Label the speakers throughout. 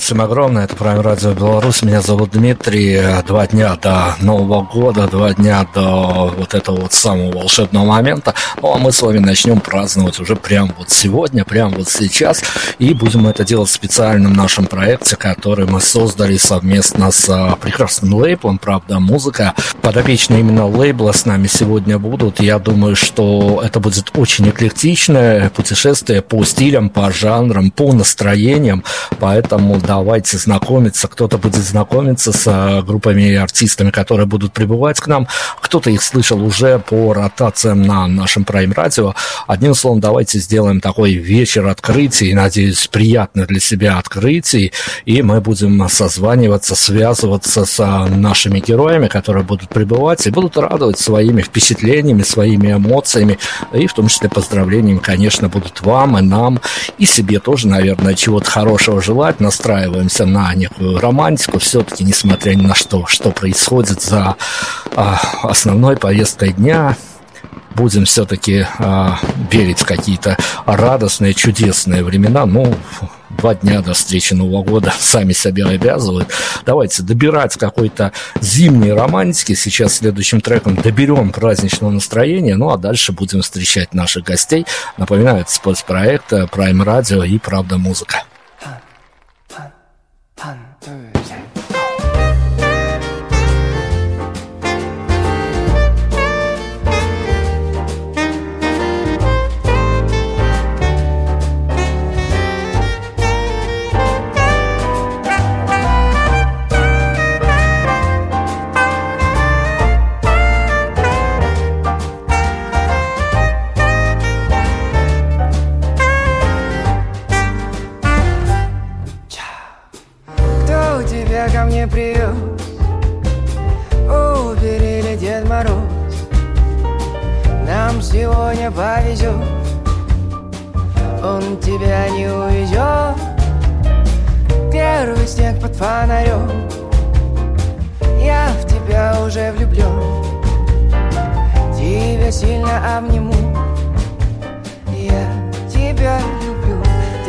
Speaker 1: Привет всем огромное, это Prime Radio Беларусь, меня зовут Дмитрий. Два дня до Нового года, два дня до вот этого вот самого волшебного момента. Ну а мы с вами начнем праздновать уже прямо вот сегодня, прямо вот сейчас. И будем это делать в специальном нашем проекте, который мы создали совместно с а, прекрасным лейблом, правда, музыка. Подопечные именно лейбла с нами сегодня будут. Я думаю, что это будет очень эклектичное путешествие по стилям, по жанрам, по настроениям. Поэтому давайте знакомиться. Кто-то будет знакомиться с а, группами и артистами, которые будут прибывать к нам. Кто-то их слышал уже по ротациям на нашем Radio. Одним словом, давайте сделаем такой вечер открытий, надеюсь, приятный для себя открытий. И мы будем созваниваться, связываться с а, нашими героями, которые будут прибывать и будут радовать своими впечатлениями, своими эмоциями. И в том числе поздравлениями, конечно, будут вам и нам, и себе тоже, наверное, чего-то хорошего желать. Настраиваемся на некую романтику все-таки, несмотря ни на что, что происходит за а, основной повесткой дня, будем все-таки а, верить в какие-то радостные, чудесные времена. Ну, два дня до встречи Нового года сами себя обязывают. Давайте добирать какой-то зимней романтики. Сейчас следующим треком доберем праздничного настроения. Ну, а дальше будем встречать наших гостей. Напоминаю, это спецпроект Prime Radio и Правда Музыка. 하나 둘셋 네. 네.
Speaker 2: Сегодня повезет. Он тебя не увезет. Первый снег под фонарем. Я в тебя уже влюблен. Тебя сильно обниму. Я тебя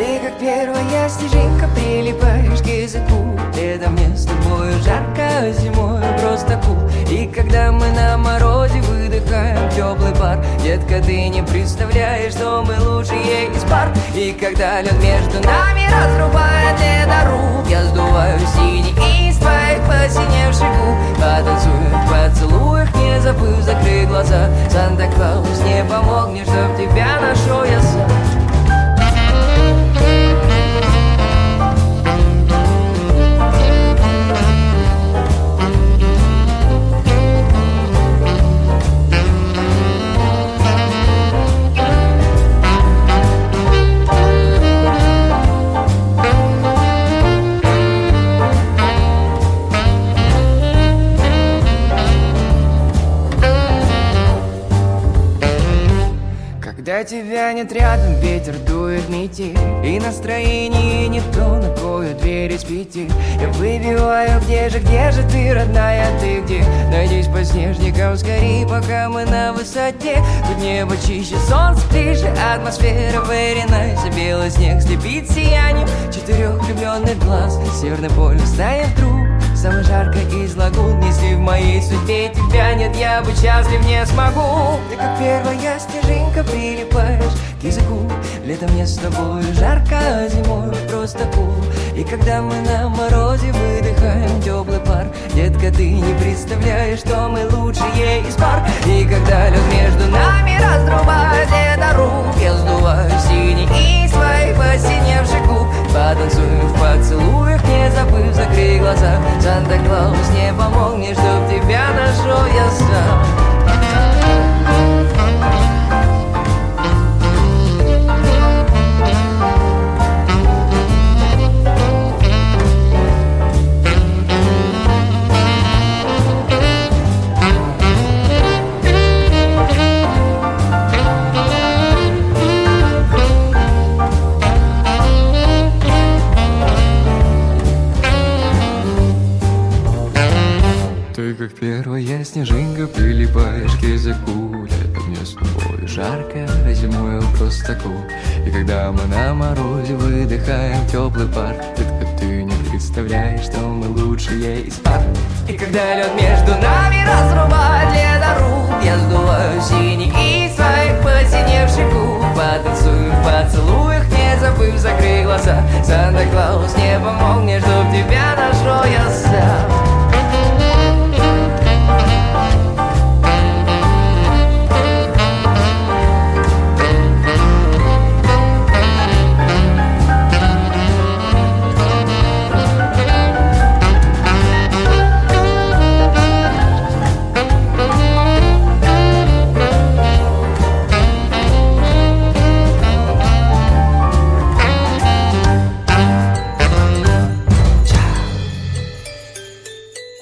Speaker 2: Ты как первая снежинка Прилипаешь к языку. Летом мне с тобой жарко Зимой просто кул. И когда мы на морозе выдыхаем теплый пар Детка, ты не представляешь, что мы лучшие из пар. И когда лед между нами разрубает ледоруб Я сдуваю синий из твоих посиневших губ. Потанцуем в поцелуях, не забыв закрыть глаза. Санта-Клаус не помог мне, чтоб тебя нашел я сам тебя нет рядом, ветер дует метель И настроение не то, на твою дверь из пяти Я выбиваю, где же, где же ты, родная, ты где? Надеюсь, по снежникам скорей, пока мы на высоте. Тут небо чище, солнце ближе, атмосфера nice Белый снег слепит сиянием четырех влюбленных глаз. Северный полюс станет вдруг Самый жарко из лагун. Если в моей судьбе тебя нет Я бы счастлив не смогу. Ты как первая снежинка Прилипаешь языку. Летом мне с тобой жарко зимой просто кул И когда мы на морозе Выдыхаем теплый пар Детка, ты не представляешь Что мы лучшие из пар. И когда лед между нами Разрубает ледоруб Я сдуваю синий из твоих посиневших губ. Потанцуем в поцелуях Не забыв закрыть глаза. Санта-Клаус не помог мне, чтоб тебя нашел я сам первая снежинка Прилипаешь к языку Летом мне с тобой жарко, а зимой просто кул И когда мы на морозе выдыхаем теплый пар Детка, ты не представляешь, что мы лучшие из пар. И когда лед между нами разрубает ледоруб Я сдуваю синий из своих посиневших губ. Потанцуем в поцелуях, не забыв закрыть глаза. Санта-Клаус не помог мне, чтоб тебя нашел я сам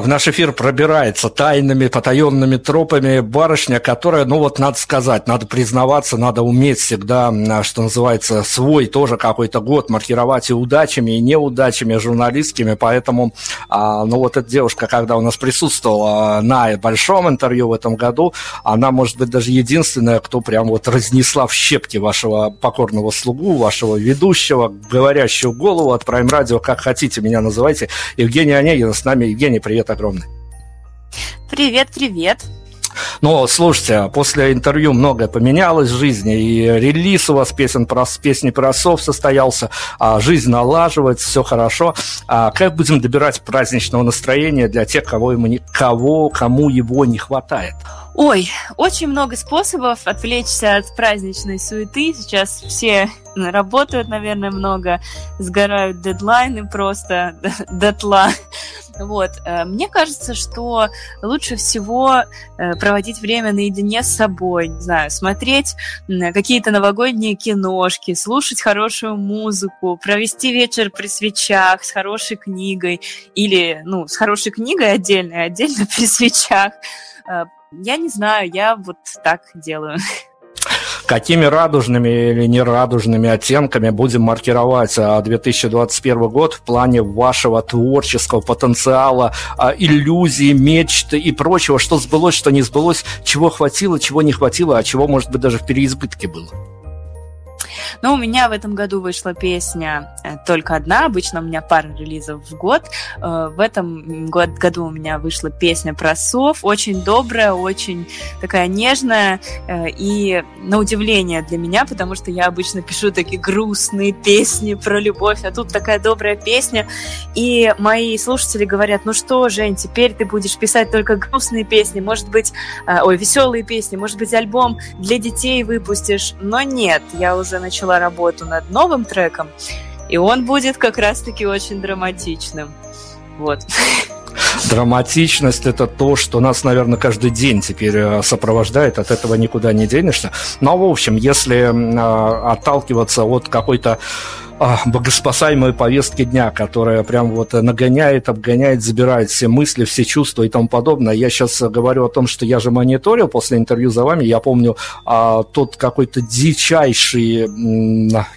Speaker 1: наш эфир пробирается тайными, потаенными тропами. Барышня, которая, ну вот надо сказать, надо признаваться, надо уметь всегда, что называется, свой тоже какой-то год маркировать и удачами, и неудачами журналистскими, поэтому, а, ну вот эта девушка, когда у нас присутствовала на большом интервью в этом году, она, может быть, даже единственная, кто прям вот разнесла в щепки вашего покорного слугу, вашего ведущего, говорящего голову от Prime Radio, как хотите. Меня называйте, Евгения Онегина с нами. Евгений, привет привет огромный.
Speaker 3: Привет, привет.
Speaker 1: Ну, слушайте, после интервью многое поменялось в жизни, и релиз у вас песен про, песни про сов состоялся, а жизнь налаживается, все хорошо. А как будем добирать праздничного настроения для тех, кого, ему не, кого, кому его не хватает?
Speaker 3: Ой, очень много способов отвлечься от праздничной суеты. Сейчас все работают, наверное, много, сгорают дедлайны просто дотла. Вот. Э, мне кажется, что лучше всего э, проводить время наедине с собой, не знаю, смотреть какие-то новогодние киношки, слушать хорошую музыку, провести вечер при свечах с хорошей книгой или, ну, с хорошей книгой отдельно, отдельно при свечах. Я не знаю, я вот так делаю.
Speaker 1: какими радужными или нерадужными оттенками будем маркировать 2021 а, год в плане вашего творческого потенциала, а, иллюзий, мечт и прочего, что сбылось, что не сбылось, чего хватило, чего не хватило, а чего, может быть, даже в переизбытке было?
Speaker 3: Но у меня в этом году вышла песня э, только одна, обычно у меня пара релизов в год. Э, в этом году у меня вышла песня про сов, очень добрая, очень такая нежная э, и на удивление для меня, потому что я обычно пишу такие грустные песни про любовь, а тут такая добрая песня. И мои слушатели говорят, ну что, Жень, теперь ты будешь писать только грустные песни, может быть, ой, веселые песни, может быть, альбом для детей выпустишь. Но нет, я уже начала начала работу над новым треком, и он будет как раз-таки очень драматичным. Вот.
Speaker 1: Драматичность – это то, что нас, наверное, каждый день теперь э, сопровождает, от этого никуда не денешься. Но, в общем, если э, отталкиваться от какой-то а, богоспасаемой повестки дня, которая прям вот нагоняет, обгоняет, забирает все мысли, все чувства и тому подобное. Я сейчас говорю о том, что я же мониторил после интервью за вами, я помню а, тот какой-то дичайший,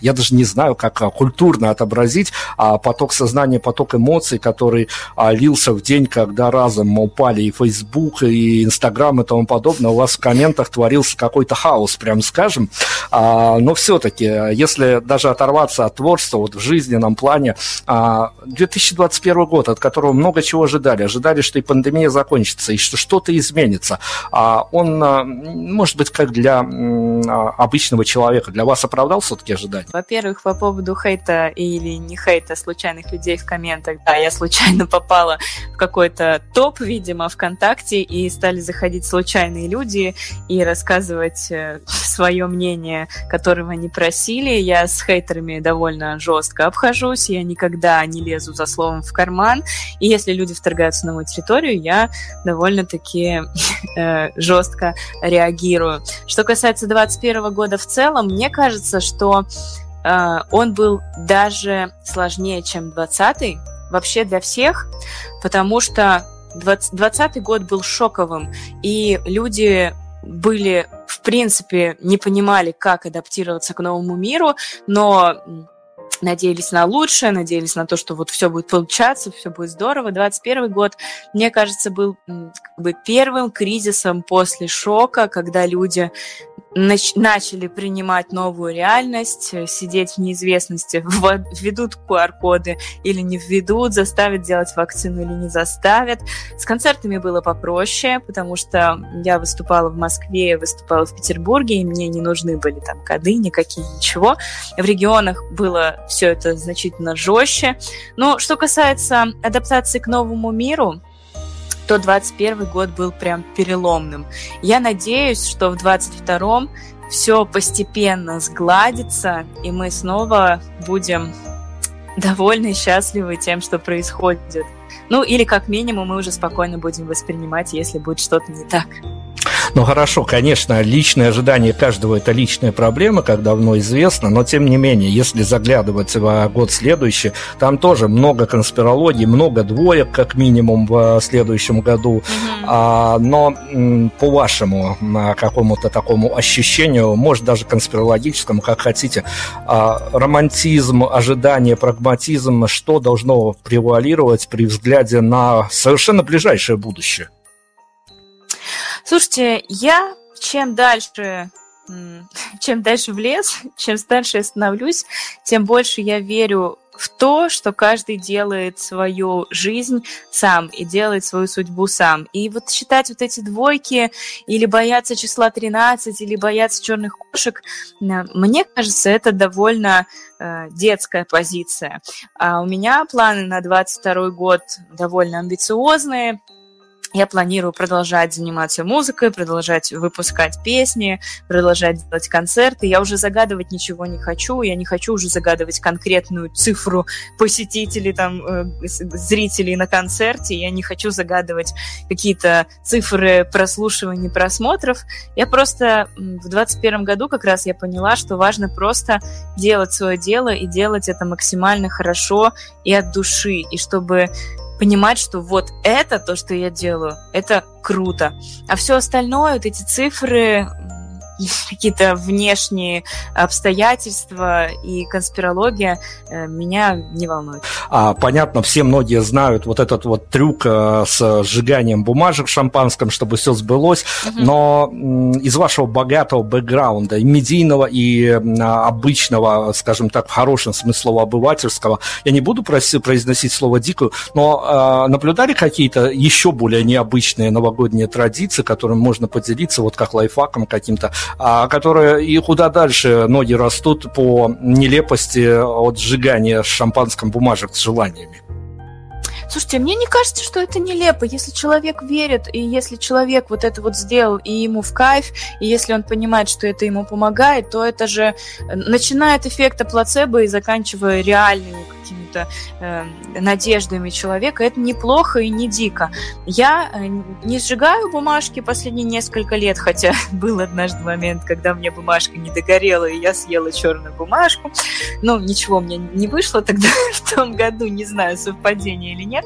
Speaker 1: я даже не знаю, как а, культурно отобразить, а, поток сознания, поток эмоций, который а, лился в день, когда разом упали и Facebook, и Instagram и тому подобное. У вас в комментах творился какой-то хаос, прям скажем. А, но все-таки, если даже оторваться от творчества, творчества вот в жизненном плане. 2021 а, год, от которого много чего ожидали. Ожидали, что и пандемия закончится, и что что-то изменится. А он, а, может быть, как для обычного человека, для вас оправдал все-таки ожидания?
Speaker 3: Во-первых, по поводу хейта или не хейта случайных людей в комментах. Да, я случайно попала в какой-то топ, видимо, ВКонтакте, и стали заходить случайные люди и рассказывать э, свое мнение, которого они просили. Я с хейтерами довольно довольно жестко обхожусь, я никогда не лезу за словом в карман, и если люди вторгаются на мою территорию, я довольно-таки э, жестко реагирую. Что касается 2021 года в целом, мне кажется, что э, он был даже сложнее, чем 20 вообще для всех, потому что 2020 год был шоковым, и люди были в принципе не понимали, как адаптироваться к новому миру, но надеялись на лучшее, надеялись на то, что вот все будет получаться, все будет здорово. 21 год, мне кажется, был как бы первым кризисом после шока, когда люди нач- начали принимать новую реальность, э, сидеть в неизвестности, введут QR-коды или не введут, заставят делать вакцину или не заставят. С концертами было попроще, потому что я выступала в Москве, выступала в Петербурге, и мне не нужны были там коды никакие, ничего. В регионах было все это значительно жестче. Но что касается адаптации к новому миру, то 21 год был прям переломным. Я надеюсь, что в 22 все постепенно сгладится, и мы снова будем довольны и счастливы тем, что происходит. Ну, или как минимум мы уже спокойно будем воспринимать, если будет что-то не так.
Speaker 1: Ну хорошо, конечно, личное ожидание каждого это личная проблема, как давно известно, но тем не менее, если заглядывать в год следующий, там тоже много конспирологии, много двоек, как минимум, в следующем году. Mm-hmm. А, но по вашему какому-то такому ощущению, может даже конспирологическому, как хотите, а, романтизм, ожидание, прагматизм, что должно превалировать при взгляде на совершенно ближайшее будущее?
Speaker 3: Слушайте, я чем дальше чем дальше в лес, чем старше я становлюсь, тем больше я верю в то, что каждый делает свою жизнь сам и делает свою судьбу сам. И вот считать вот эти двойки или бояться числа 13, или бояться черных кошек, мне кажется, это довольно э, детская позиция. А у меня планы на 22 год довольно амбициозные я планирую продолжать заниматься музыкой, продолжать выпускать песни, продолжать делать концерты. Я уже загадывать ничего не хочу. Я не хочу уже загадывать конкретную цифру посетителей, там, э, зрителей на концерте. Я не хочу загадывать какие-то цифры прослушиваний, просмотров. Я просто в 2021 году как раз я поняла, что важно просто делать свое дело и делать это максимально хорошо и от души. И чтобы понимать, что вот это то, что я делаю, это круто. А все остальное, вот эти цифры, какие-то внешние обстоятельства и конспирология э, меня не волнует.
Speaker 1: А, понятно, все многие знают вот этот вот трюк э, с сжиганием бумажек в шампанском, чтобы все сбылось, угу. но из вашего богатого бэкграунда, и медийного, и обычного, скажем так, в хорошем смысле слова обывательского, я не буду произносить слово дикую, но э, наблюдали какие-то еще более необычные новогодние традиции, которыми можно поделиться, вот как лайфхаком каким-то, которые и куда дальше ноги растут по нелепости от сжигания шампанском бумажек с желаниями.
Speaker 3: Слушайте, мне не кажется, что это нелепо. Если человек верит, и если человек вот это вот сделал, и ему в кайф, и если он понимает, что это ему помогает, то это же начиная от эффекта плацебо и заканчивая реальными какими-то э, надеждами человека, это неплохо и не дико. Я э, не сжигаю бумажки последние несколько лет, хотя был однажды момент, когда мне бумажка не догорела, и я съела черную бумажку. Ну, ничего мне не вышло тогда в том году, не знаю, совпадение или нет.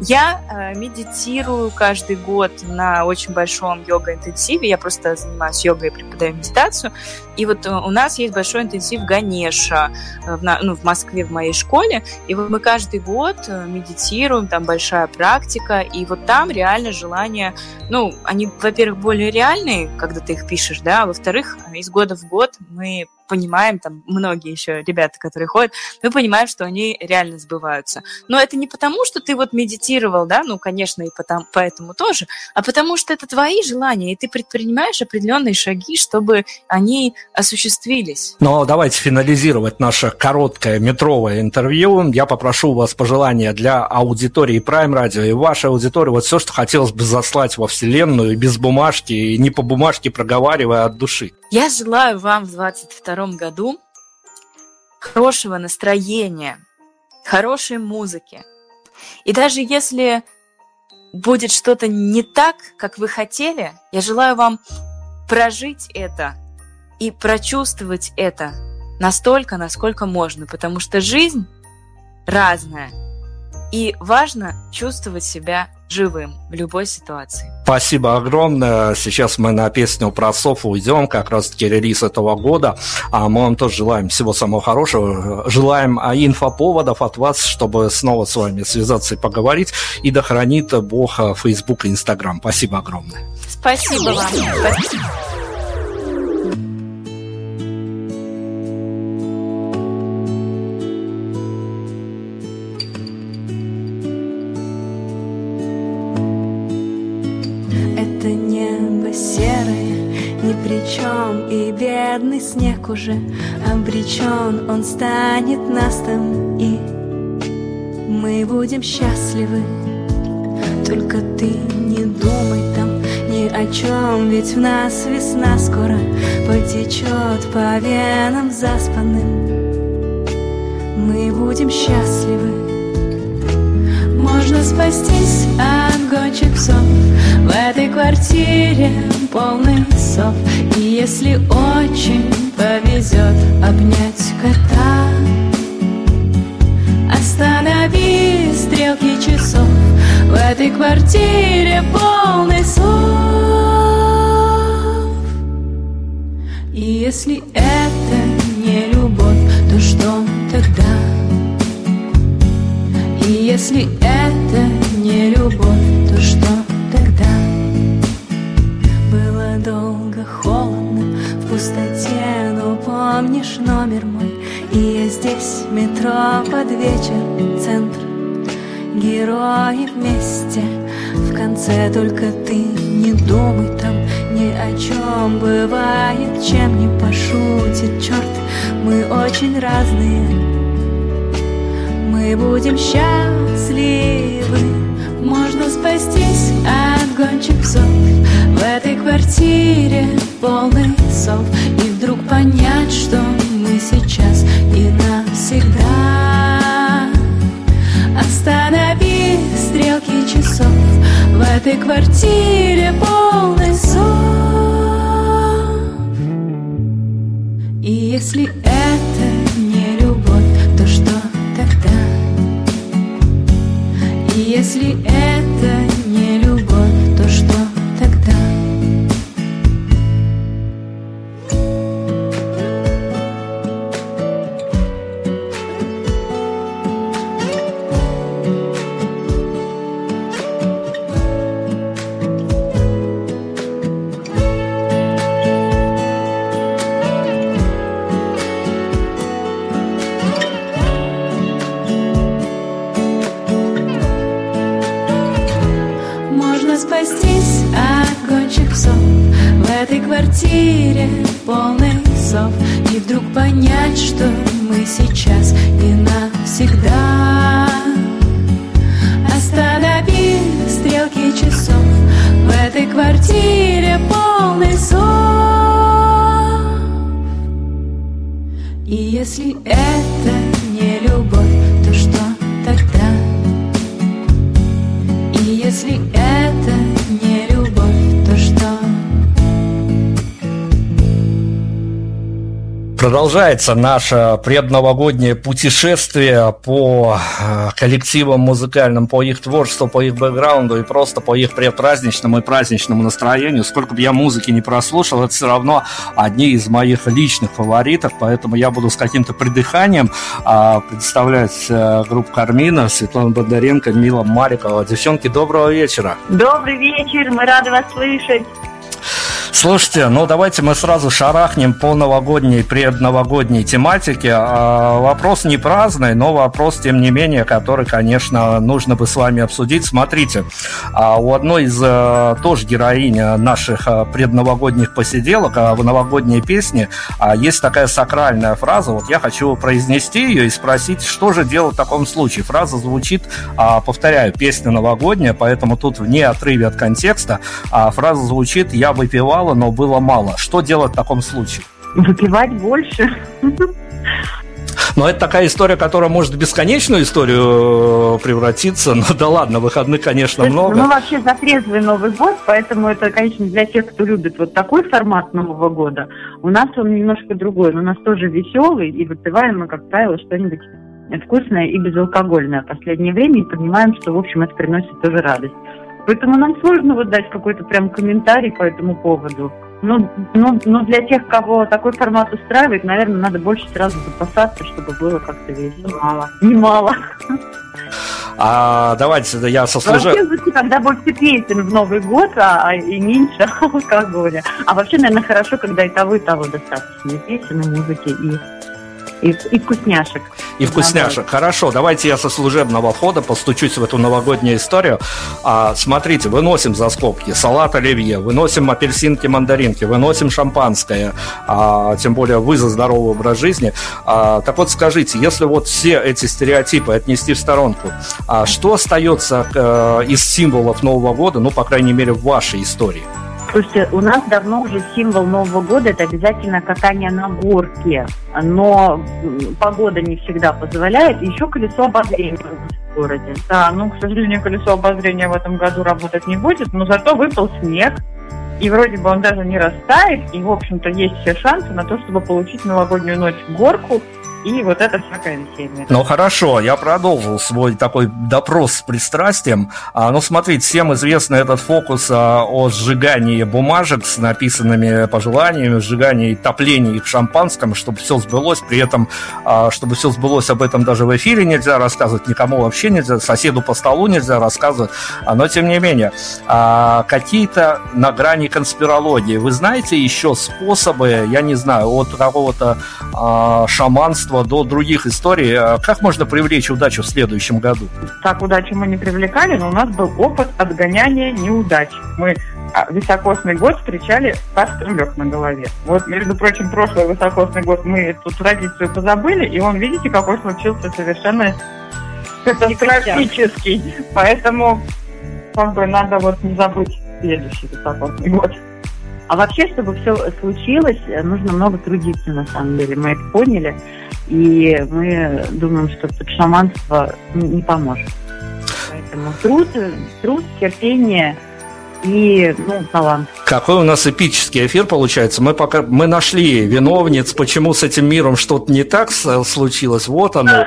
Speaker 3: Я э, медитирую каждый год на очень большом йога-интенсиве. Я просто занимаюсь йогой и преподаю медитацию. И вот э, у нас есть большой интенсив Ганеша э, в, ну, в Москве в моей школе. И вот мы каждый год э, медитируем, там большая практика, и вот там реально желание, ну, они, во-первых, более реальные, когда ты их пишешь, да, а во-вторых, из года в год мы понимаем, там многие еще ребята, которые ходят, мы понимаем, что они реально сбываются. Но это не потому, что ты вот медитировал, да, ну, конечно, и потом, поэтому тоже, а потому что это твои желания, и ты предпринимаешь определенные шаги, чтобы они осуществились.
Speaker 1: Но давайте финализировать наше короткое метровое интервью. Я попрошу у вас пожелания для аудитории Prime Radio и вашей аудитории. Вот все, что хотелось бы заслать во Вселенную, без бумажки, и не по бумажке проговаривая от души.
Speaker 3: Я желаю вам в 22 году хорошего настроения, хорошей музыки. И даже если будет что-то не так, как вы хотели, я желаю вам прожить это и прочувствовать это настолько, насколько можно, потому что жизнь разная, и важно чувствовать себя живым в любой ситуации.
Speaker 1: Спасибо огромное. Сейчас мы на песню про Софу уйдем, как раз-таки релиз этого года. А мы вам тоже желаем всего самого хорошего. Желаем а, инфоповодов от вас, чтобы снова с вами связаться и поговорить. И да хранит Бог Facebook и Instagram. Спасибо огромное.
Speaker 3: Спасибо вам. Спасибо.
Speaker 4: Снег уже обречен, он станет настом, и мы будем счастливы. Только ты не думай там ни о чем, ведь в нас весна скоро потечет по венам заспанным. Мы будем счастливы. Можно спастись от гончих псов,
Speaker 5: В этой квартире полный сов. И если очень повезет обнять кота Останови стрелки часов. В этой квартире полный сов. И если это не любовь, то что тогда? И если это помнишь номер мой? И я здесь, метро под вечер, центр Герои вместе, в конце только ты не думай там ни о чем бывает, чем не пошутит черт. Мы очень разные, мы будем счастливы. Можно спастись от гончих псов В этой квартире полный сов И вдруг понять, что мы сейчас и навсегда. Останови стрелки часов. В этой квартире полный сон если
Speaker 1: Продолжается наше предновогоднее путешествие по э, коллективам музыкальным, по их творчеству, по их бэкграунду и просто по их предпраздничному и праздничному настроению. Сколько бы я музыки не прослушал, это все равно одни из моих личных фаворитов, поэтому я буду с каким-то придыханием а, представлять э, группу Кармина, Светлана Бондаренко, Мила Марикова. Девчонки, доброго вечера.
Speaker 6: Добрый вечер, мы рады вас слышать.
Speaker 1: Слушайте, ну давайте мы сразу шарахнем по новогодней, предновогодней тематике. А, вопрос не праздный, но вопрос, тем не менее, который, конечно, нужно бы с вами обсудить. Смотрите, а, у одной из а, тоже героинь наших а, предновогодних посиделок а, в новогодней песне а, есть такая сакральная фраза. Вот я хочу произнести ее и спросить, что же делать в таком случае. Фраза звучит, а, повторяю, песня новогодняя, поэтому тут вне отрыве от контекста. А, фраза звучит «Я выпивал мало, но было мало. Что делать в таком случае?
Speaker 6: Выпивать больше.
Speaker 1: Но это такая история, которая может в бесконечную историю э, превратиться. Ну да ладно, выходных, конечно,
Speaker 6: есть,
Speaker 1: много.
Speaker 6: Ну вообще за трезвый Новый год, поэтому это, конечно, для тех, кто любит вот такой формат Нового года. У нас он немножко другой. Но у нас тоже веселый, и выпиваем мы, как правило, что-нибудь вкусное и безалкогольное в последнее время, и понимаем, что, в общем, это приносит тоже радость. Поэтому нам сложно вот дать какой-то прям комментарий по этому поводу. Но, ну, но, ну, но для тех, кого такой формат устраивает, наверное, надо больше сразу запасаться, чтобы было как-то весело. Немало. Немало.
Speaker 1: А давайте я сослужу...
Speaker 6: Вообще, когда больше песен в Новый год, а, а и меньше алкоголя. А вообще, наверное, хорошо, когда и того, и того достаточно. И песен, и музыки, и и, и вкусняшек.
Speaker 1: И вкусняшек. Хорошо, давайте я со служебного входа постучусь в эту новогоднюю историю. А, смотрите, выносим за скобки салат оливье, выносим апельсинки, мандаринки, выносим шампанское, а, тем более вы за здоровый образ жизни. А, так вот скажите, если вот все эти стереотипы отнести в сторонку, а, что остается а, из символов Нового года, ну, по крайней мере, в вашей истории?
Speaker 6: Слушайте, у нас давно уже символ Нового года – это обязательно катание на горке. Но погода не всегда позволяет. Еще колесо обозрения городе.
Speaker 7: Да, ну, к сожалению, колесо обозрения в этом году работать не будет, но зато выпал снег, и вроде бы он даже не растает, и, в общем-то, есть все шансы на то, чтобы получить новогоднюю ночь в горку и вот это всякое веселье.
Speaker 1: Ну хорошо, я продолжил свой такой допрос с пристрастием. А, ну смотрите, всем известный этот фокус а, о сжигании бумажек с написанными пожеланиями, сжигании топлений их шампанском, чтобы все сбылось. При этом, а, чтобы все сбылось, об этом даже в эфире нельзя рассказывать, никому вообще нельзя, соседу по столу нельзя рассказывать. А, но тем не менее, а, какие-то на грани конспирологии, вы знаете еще способы, я не знаю, от какого-то а, шаманства детства до других историй. А как можно привлечь удачу в следующем году?
Speaker 7: Так удачу мы не привлекали, но у нас был опыт отгоняния неудач. Мы а, високосный год встречали кастрюлек на голове. Вот, между прочим, прошлый высокосный год мы эту традицию позабыли, и он, видите, какой случился совершенно катастрофический. Поэтому как бы надо вот не забыть следующий высокосный год.
Speaker 6: А вообще, чтобы все случилось, нужно много трудиться, на самом деле. Мы это поняли, и мы думаем, что тут шаманство не поможет. Поэтому труд, труд, терпение и ну, талант.
Speaker 1: Какой у нас эпический эфир получается. Мы пока мы нашли виновниц, почему с этим миром что-то не так случилось. Вот оно.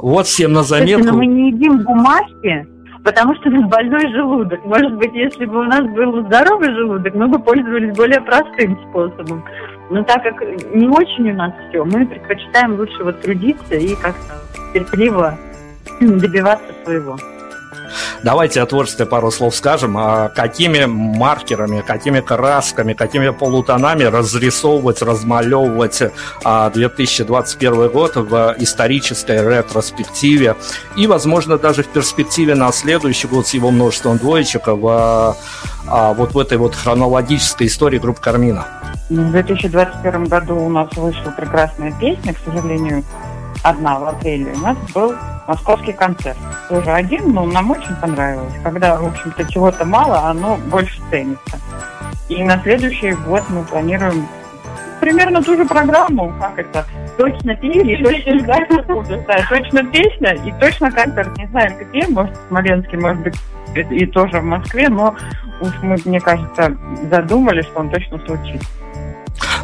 Speaker 1: Вот всем на заметку.
Speaker 6: Но мы не едим бумажки, потому что у нас больной желудок. Может быть, если бы у нас был здоровый желудок, мы бы пользовались более простым способом. Но так как не очень у нас все, мы предпочитаем лучше вот трудиться и как-то терпеливо добиваться своего.
Speaker 1: Давайте о творчестве пару слов скажем. А какими маркерами, какими красками, какими полутонами разрисовывать, размалевывать 2021 а, год в исторической ретроспективе и, возможно, даже в перспективе на следующий год с его множеством двоечек в, а, вот в этой вот хронологической истории группы Кармина?
Speaker 7: В 2021 году у нас вышла прекрасная песня, к сожалению, одна в апреле. У нас был московский концерт. Тоже один, но нам очень понравилось. Когда, в общем-то, чего-то мало, оно больше ценится. И на следующий год мы планируем примерно ту же программу, как это, точно песня, точно, да, точно песня и точно концерт. Не знаю где, может, в Смоленске, может быть, и тоже в Москве, но уж мы, мне кажется, задумали, что он точно случится.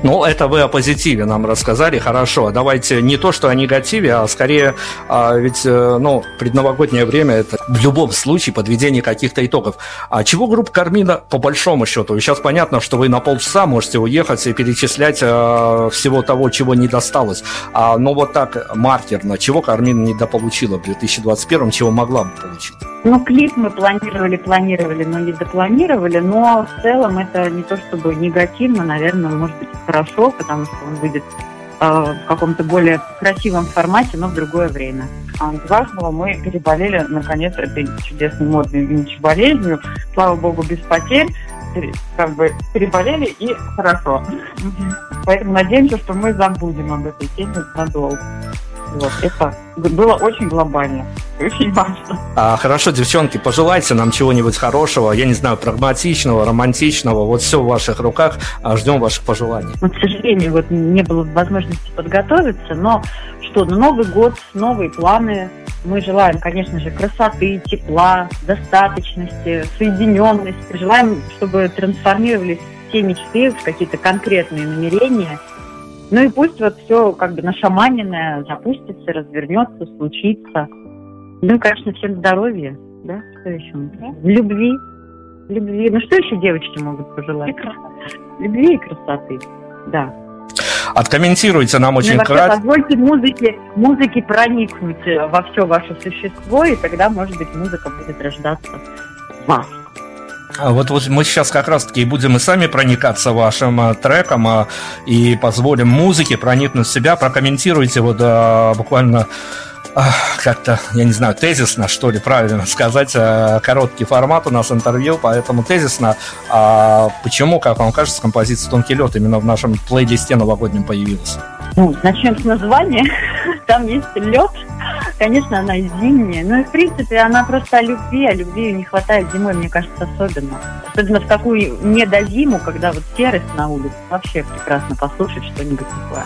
Speaker 1: Ну, это вы о позитиве нам рассказали, хорошо. Давайте не то, что о негативе, а скорее, а, ведь, э, ну, предновогоднее время это в любом случае подведение каких-то итогов. А чего группа Кармина по большому счету? Сейчас понятно, что вы на полчаса можете уехать и перечислять а, всего того, чего не досталось. А, но вот так маркерно, чего Кармина недополучила в 2021, чего могла бы получить?
Speaker 6: Ну, клип мы планировали, планировали, но не допланировали, но в целом это не то чтобы негативно, наверное, может быть хорошо, потому что он выйдет э, в каком-то более красивом формате, но в другое время.
Speaker 7: А важного мы переболели, наконец, этой чудесной модной ВИЧ-болезнью. Слава богу, без потерь. Как бы переболели и хорошо. Поэтому надеемся, что мы забудем об этой теме надолго. Вот, это было очень глобально, очень важно.
Speaker 1: А, хорошо, девчонки, пожелайте нам чего-нибудь хорошего, я не знаю, прагматичного, романтичного, вот все в ваших руках, а ждем ваших пожеланий.
Speaker 6: Ну, к сожалению, вот не было возможности подготовиться, но что, на Новый год, новые планы, мы желаем, конечно же, красоты, тепла, достаточности, соединенности. Желаем, чтобы трансформировались все мечты в какие-то конкретные намерения – ну и пусть вот все как бы нашаманенное запустится, развернется, случится. Ну и, конечно, всем здоровья, да? Что еще? Да? Любви. Любви. Ну что еще девочки могут пожелать? И Любви и красоты, да.
Speaker 1: Откомментируйте нам очень
Speaker 6: ну,
Speaker 1: кратко.
Speaker 6: Позвольте музыке, музыке проникнуть во все ваше существо, и тогда, может быть, музыка будет рождаться в вас.
Speaker 1: А вот, вот мы сейчас как раз-таки будем и сами проникаться вашим а, треком а, и позволим музыке проникнуть в себя. Прокомментируйте вот а, буквально как-то, я не знаю, тезисно, что ли, правильно сказать, а, короткий формат у нас интервью, поэтому тезисно, а почему, как вам кажется, композиция «Тонкий лед» именно в нашем плейлисте новогоднем появилась?
Speaker 6: Ну, начнем с названия. Там есть лед. Конечно, она зимняя. Ну и, в принципе, она просто о любви. А любви не хватает зимой, мне кажется, особенно. Особенно в такую не до зиму, когда вот серость на улице. Вообще прекрасно послушать что-нибудь такое.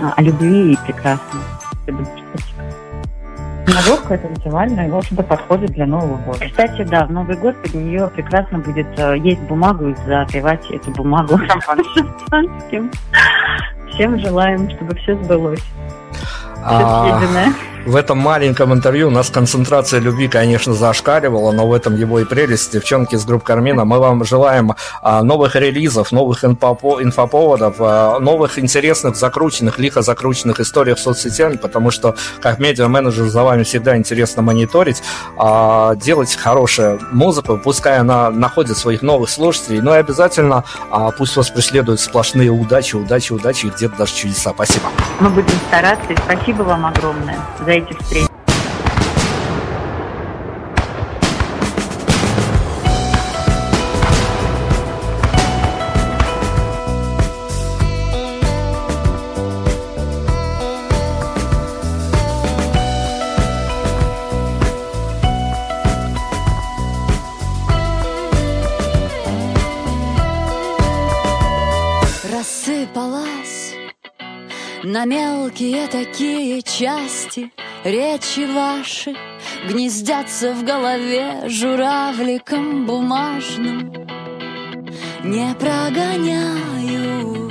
Speaker 6: А, о любви прекрасно.
Speaker 7: Легкая, танцевальная, в общем-то, подходит для Нового года.
Speaker 8: Кстати, да, в Новый год под нее прекрасно будет э, есть бумагу и запивать эту бумагу шампанским. Всем желаем, чтобы все сбылось. Все
Speaker 1: А,
Speaker 8: съеденное.
Speaker 1: В этом маленьком интервью у нас концентрация любви, конечно, зашкаливала, но в этом его и прелесть. Девчонки из группы Кармина, мы вам желаем а, новых релизов, новых инфопо- инфоповодов, а, новых интересных, закрученных, лихо закрученных историй в соцсетях, потому что как медиа-менеджер за вами всегда интересно мониторить, а, делать хорошую музыку, пускай она находит своих новых слушателей, но и обязательно пусть вас преследуют сплошные удачи, удачи, удачи и где-то даже чудеса. Спасибо.
Speaker 8: Мы будем стараться. И спасибо вам огромное за эти встречи.
Speaker 4: Такие части речи ваши гнездятся в голове журавликом бумажным. Не прогоняю,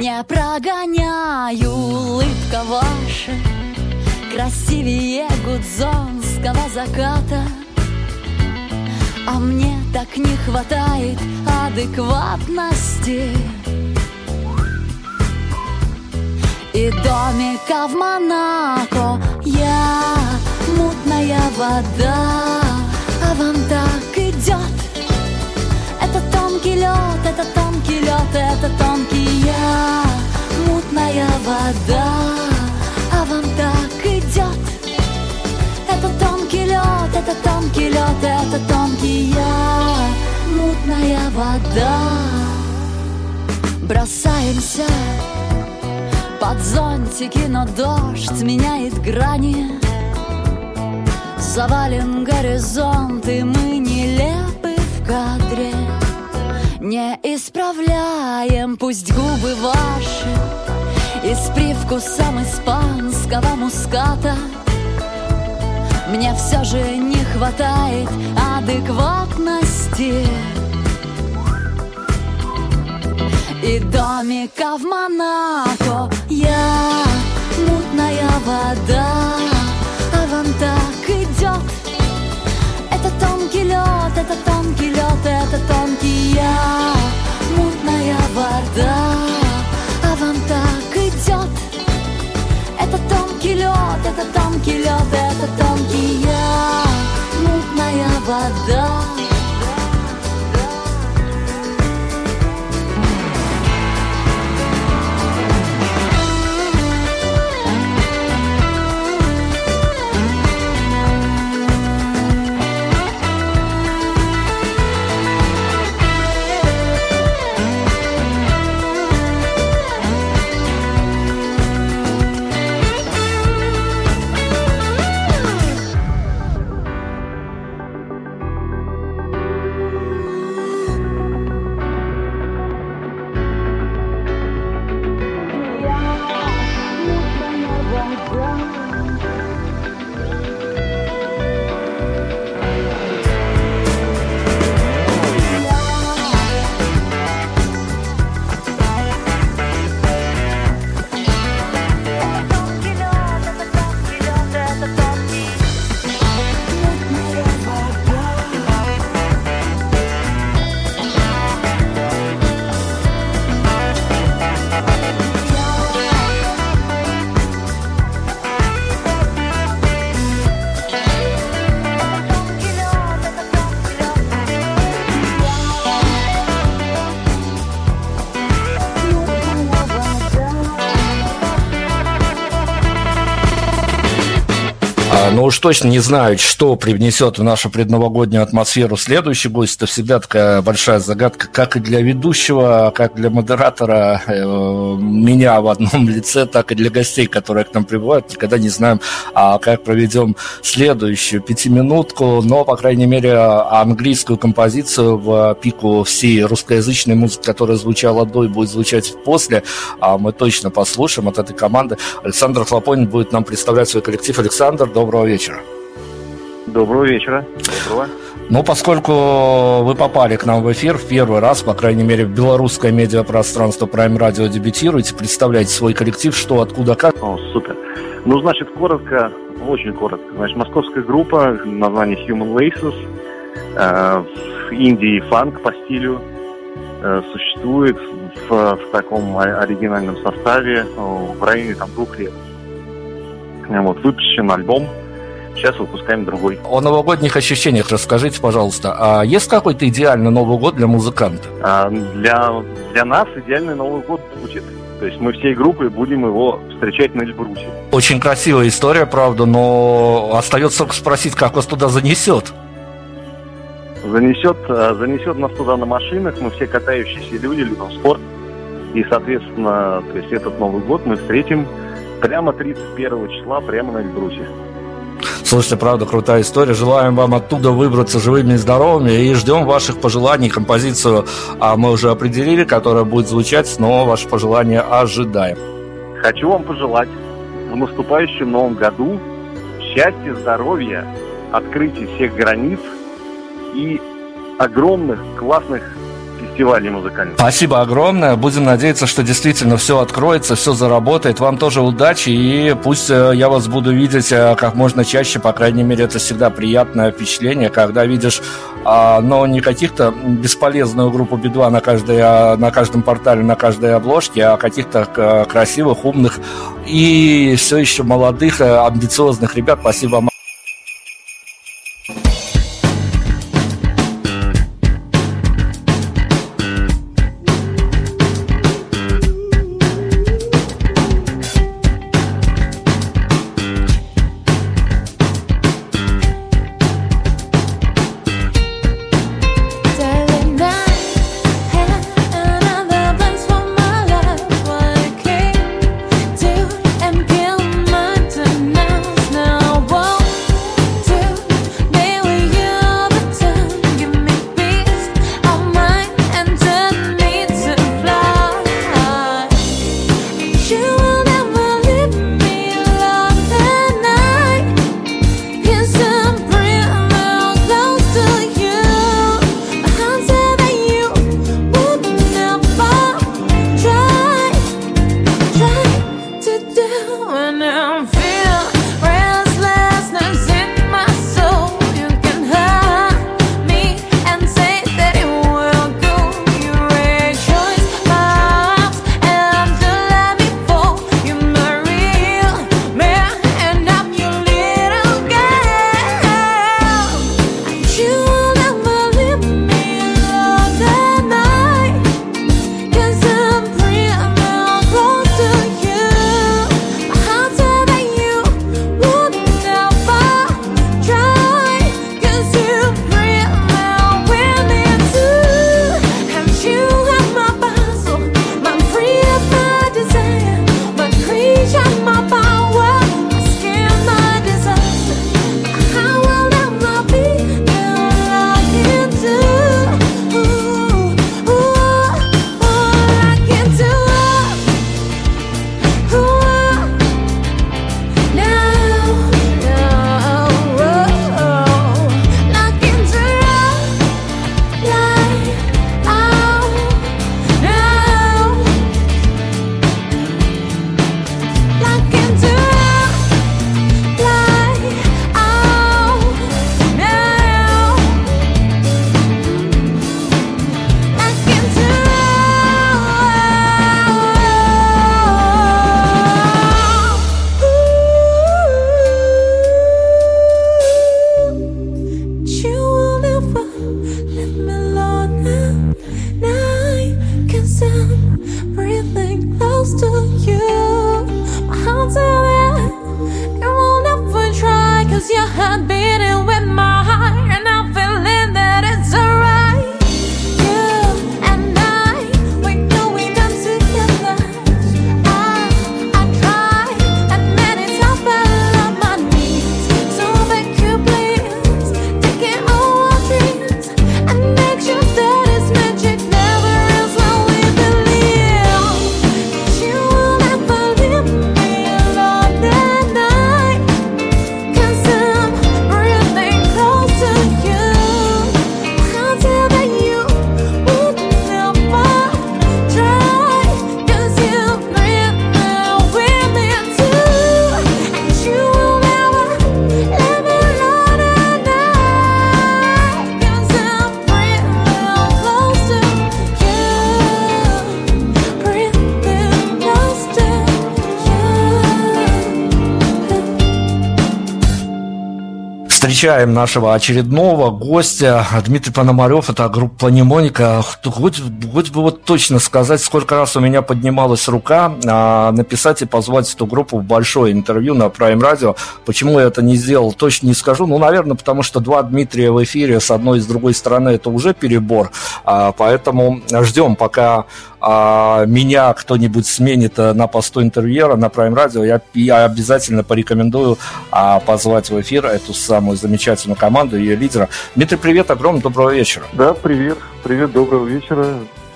Speaker 4: не прогоняю улыбка ваша красивее гудзонского заката. А мне так не хватает адекватности И домика в Монако. Я мутная вода А вам так идет Это тонкий лед, это тонкий лед, это тонкий я. Мутная вода А вам так идет это тонкий лед, это тонкий лед, это тонкий я, мутная вода. Бросаемся под зонтики, но дождь меняет грани. Завален горизонт, и мы нелепы в кадре. Не исправляем, пусть губы ваши И с привкусом испанского муската мне все же не хватает адекватности И домика в Монако. Я мутная вода А вам так идет. Это тонкий лед, это тонкий лед, это тонкий я. Мутная вода А вам так идет. Это тонкий лед, это тонкий лед, это тонкий я, мутная вода.
Speaker 1: Ну уж точно не знают, что привнесет в нашу предновогоднюю атмосферу следующий гость. Это всегда такая большая загадка, как и для ведущего, как для модератора, э, меня в одном лице, так и для гостей, которые к нам прибывают. Никогда не знаем, а как проведем следующую пятиминутку, но, по крайней мере, английскую композицию в пику всей русскоязычной музыки, которая звучала до и будет звучать после, а мы точно послушаем от этой команды. Александр Хлопонин будет нам представлять свой коллектив. Александр, доброго вечера.
Speaker 9: Доброго вечера. Доброго.
Speaker 1: Ну, поскольку вы попали к нам в эфир в первый раз, по крайней мере, в белорусское медиапространство Prime Radio дебютируете, представляете свой коллектив, что, откуда, как?
Speaker 9: О, супер. Ну, значит, коротко, очень коротко. Значит, московская группа, название Human Laces, э, в Индии фанк по стилю, э, существует в, в таком оригинальном составе в районе там двух лет. Вот, выпущен альбом Сейчас выпускаем другой.
Speaker 1: О новогодних ощущениях расскажите, пожалуйста. А есть какой-то идеальный Новый год для музыканта?
Speaker 9: А, для, для нас идеальный Новый год будет. То есть мы всей группой будем его встречать на Эльбрусе.
Speaker 1: Очень красивая история, правда, но остается только спросить, как вас туда занесет.
Speaker 9: Занесет, а, занесет нас туда на машинах, мы все катающиеся люди, любим спорт. И, соответственно, то есть этот Новый год мы встретим прямо 31 числа, прямо на Эльбрусе.
Speaker 1: Слушайте, правда, крутая история. Желаем вам оттуда выбраться живыми и здоровыми и ждем ваших пожеланий. Композицию а мы уже определили, которая будет звучать, но ваши пожелания ожидаем.
Speaker 9: Хочу вам пожелать в наступающем новом году счастья, здоровья, открытия всех границ и огромных классных фестивалей музыкальных.
Speaker 1: Спасибо огромное. Будем надеяться, что действительно все откроется, все заработает. Вам тоже удачи, и пусть э, я вас буду видеть э, как можно чаще. По крайней мере, это всегда приятное впечатление, когда видишь, а, но не каких-то бесполезную группу Би-2 на, каждой, а, на каждом портале, на каждой обложке, а каких-то э, красивых, умных и все еще молодых, амбициозных ребят. Спасибо вам. Встречаем нашего очередного гостя. Дмитрий Пономарев, это группа Немоника. Хоть, хоть бы вот точно сказать, сколько раз у меня поднималась рука а, написать и позвать эту группу в большое интервью на Prime Radio. Почему я это не сделал, точно не скажу. Ну, наверное, потому что два Дмитрия в эфире с одной и с другой стороны это уже перебор. А, поэтому ждем, пока а, меня кто-нибудь сменит э, на посту интервьюера на Prime Radio, я, я обязательно порекомендую а, позвать в эфир эту самую замечательную команду, ее лидера. Дмитрий, привет, огромное доброго вечера.
Speaker 10: Да, привет, привет, доброго вечера.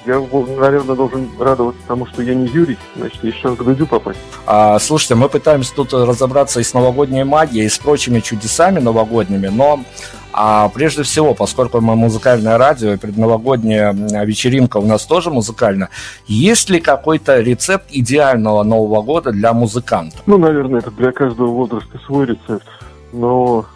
Speaker 10: Я, наверное, должен радоваться тому, что я не Юрий, значит, есть шанс к Дудю попасть.
Speaker 1: А, слушайте, мы пытаемся тут разобраться и с новогодней магией, и с прочими чудесами новогодними, но а прежде всего, поскольку мы музыкальное радио, и предновогодняя вечеринка у нас тоже музыкальная, есть ли какой-то рецепт идеального Нового года для музыканта?
Speaker 10: Ну, наверное, это для каждого возраста свой рецепт. Но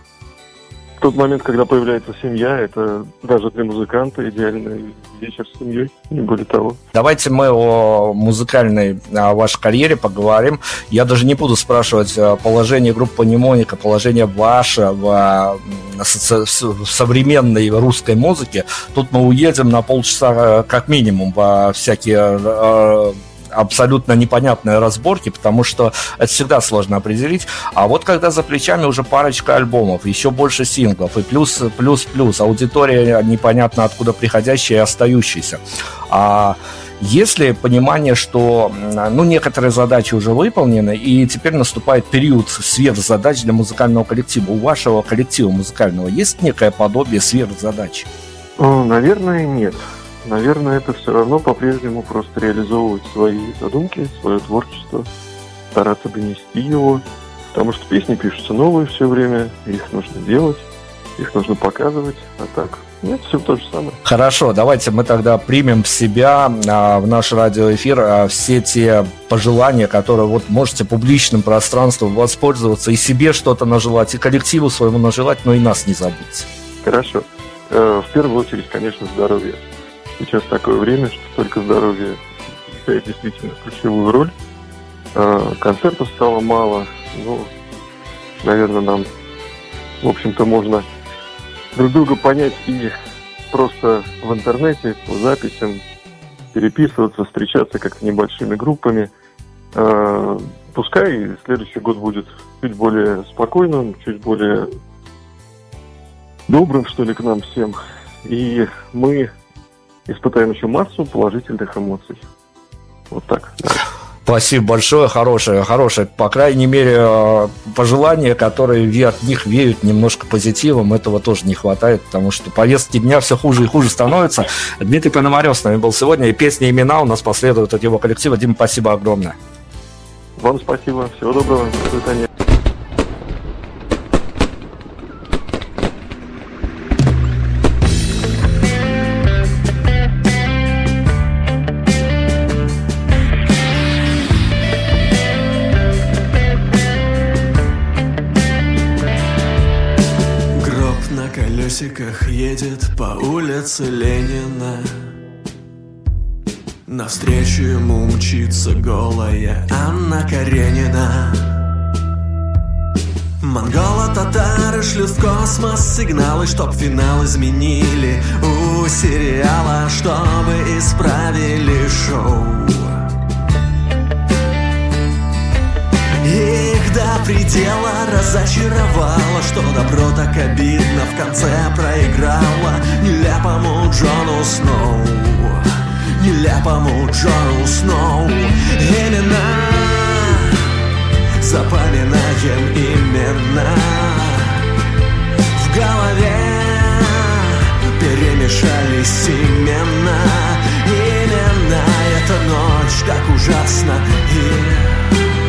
Speaker 10: тот момент, когда появляется семья, это даже для музыканта идеальный вечер с семьей, не более того.
Speaker 1: Давайте мы о музыкальной о вашей карьере поговорим. Я даже не буду спрашивать положение группы Немоника, положение ваше в, в современной русской музыке. Тут мы уедем на полчаса э, как минимум во всякие э, абсолютно непонятные разборки, потому что это всегда сложно определить. А вот когда за плечами уже парочка альбомов, еще больше синглов, и плюс, плюс, плюс, аудитория непонятно откуда приходящая и остающаяся. А есть ли понимание, что ну, некоторые задачи уже выполнены, и теперь наступает период сверхзадач для музыкального коллектива? У вашего коллектива музыкального есть некое подобие сверхзадач?
Speaker 10: Наверное, нет наверное, это все равно по-прежнему просто реализовывать свои задумки, свое творчество, стараться донести его, потому что песни пишутся новые все время, их нужно делать, их нужно показывать, а так нет, все то же самое.
Speaker 1: Хорошо, давайте мы тогда примем в себя а, в наш радиоэфир а, все те пожелания, которые вот можете публичным пространством воспользоваться и себе что-то нажелать, и коллективу своему нажелать, но и нас не забудьте.
Speaker 10: Хорошо. Э, в первую очередь, конечно, здоровье сейчас такое время, что только здоровье играет действительно ключевую роль. А, концертов стало мало. Ну, наверное, нам, в общем-то, можно друг друга понять и просто в интернете по записям переписываться, встречаться как-то небольшими группами. А, пускай следующий год будет чуть более спокойным, чуть более добрым, что ли, к нам всем. И мы испытаем еще массу положительных эмоций. Вот так.
Speaker 1: Спасибо большое, хорошее, хорошее, по крайней мере, э, пожелания, которые от них веют немножко позитивом, этого тоже не хватает, потому что повестки дня все хуже и хуже становятся. Дмитрий Пономарев с нами был сегодня, и песни имена у нас последуют от его коллектива. Дима, спасибо огромное.
Speaker 10: Вам спасибо, всего доброго, до свидания.
Speaker 11: Колесиках едет по улице Ленина. Навстречу ему мчится голая Анна Каренина. Монголо-татары шлют в космос сигналы, чтоб финал изменили. У сериала, чтобы исправили шоу до предела разочаровало Что добро так обидно в конце проиграло Нелепому Джону Сноу Нелепому Джону Сноу. Имена Запоминаем имена. В голове перемешались семена Имена Эта ночь так ужасна и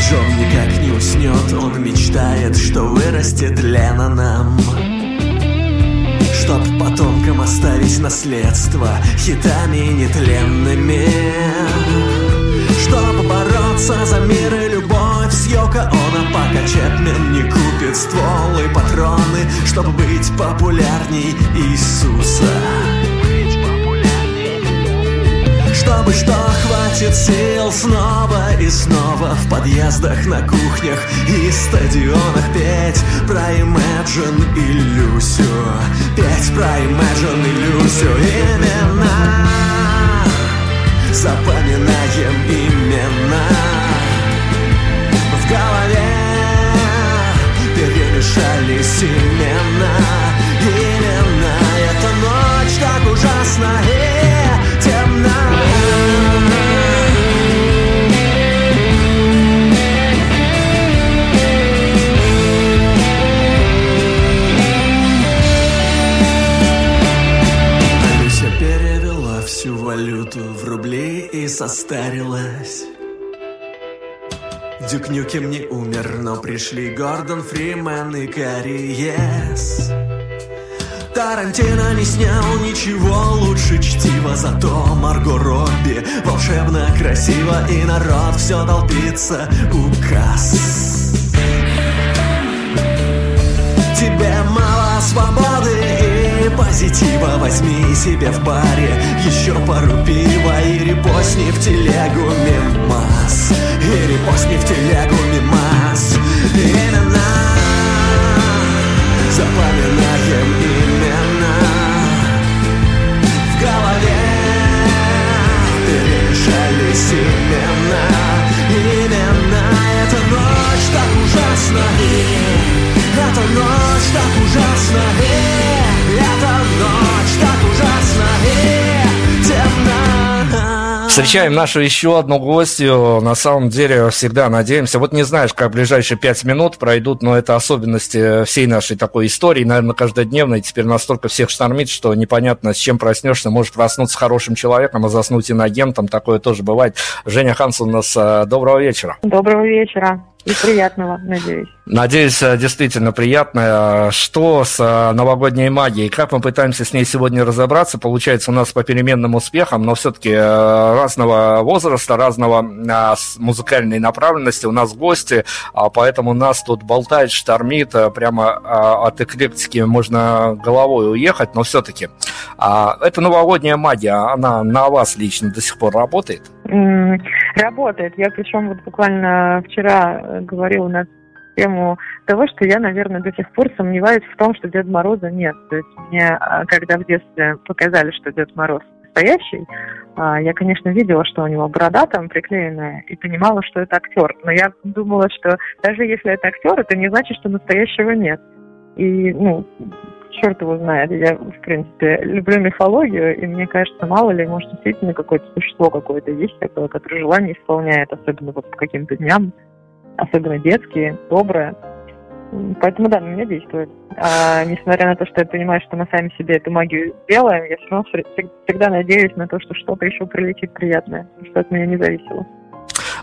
Speaker 11: Джон никак не уснет Он мечтает, что вырастет Лена нам. Чтоб потомкам оставить наследство Хитами нетленными. Чтоб бороться за мир и любовь С Йоко Оно пока Чепмен не купит ствол и патроны Чтобы быть популярней Иисуса Чтобы что хватит сил снова и снова В подъездах, на кухнях и стадионах Петь про Imagine и Люсю Петь про Imagine и Люсю Имена Запоминаем имена. В голове перемешались имена. Имена Эта ночь так ужасна состарилась Дюк Нюкем не умер, но пришли Гордон Фримен и Кариес. Тарантино не снял ничего лучше чтива Зато Марго Робби волшебно красиво И народ все толпится у касс Тебе мало свободы и позитива. Возьми себе в баре еще пару пива И репостни в телегу мимас. И репостни в телегу мимас. Имена Запоминаем имена. В голове перемешались имена. Эта ужасна и Эта ночь так ужасна и Эта ночь так ужасна и темна
Speaker 1: Встречаем нашу еще одну гостью. На самом деле всегда надеемся. Вот не знаешь, как ближайшие пять минут пройдут, но это особенности всей нашей такой истории, наверное, каждодневной. Теперь настолько всех штормит, что непонятно, с чем проснешься. Можешь проснуться хорошим человеком, а заснуть иногентом. Такое тоже бывает. Женя Хансон у нас. э, Доброго вечера.
Speaker 8: Доброго вечера и приятного, надеюсь.
Speaker 1: Надеюсь, э, действительно приятно. Что с э, новогодней магией? Как мы пытаемся с ней сегодня разобраться? Получается у нас по переменным успехам, но все-таки разного возраста, разного а, музыкальной направленности. У нас гости, а поэтому нас тут болтает, штормит. э, Прямо а, от эклектики можно головой уехать, но все-таки эта новогодняя магия, она на вас лично до сих пор работает?
Speaker 8: Работает. Я причем вот буквально вчера э, говорила на тему того, что я, наверное, до сих пор сомневаюсь в том, что Деда Мороза нет. То есть мне, а, когда в детстве показали, что Дед Мороз настоящий, а, я, конечно, видела, что у него борода там приклеенная, и понимала, что это актер. Но я думала, что даже если это актер, это не значит, что настоящего нет. И, ну, черт его знает. Я, в принципе, люблю мифологию, и мне кажется, мало ли, может, действительно какое-то существо какое-то есть такое, которое желание исполняет, особенно вот по каким-то дням, особенно детские, добрые. М, Поэтому, да, на меня действует. А, несмотря на то, что я понимаю, что мы сами себе эту магию делаем, я все равно всегда надеюсь на то, что что-то еще прилетит приятное, что от меня не зависело.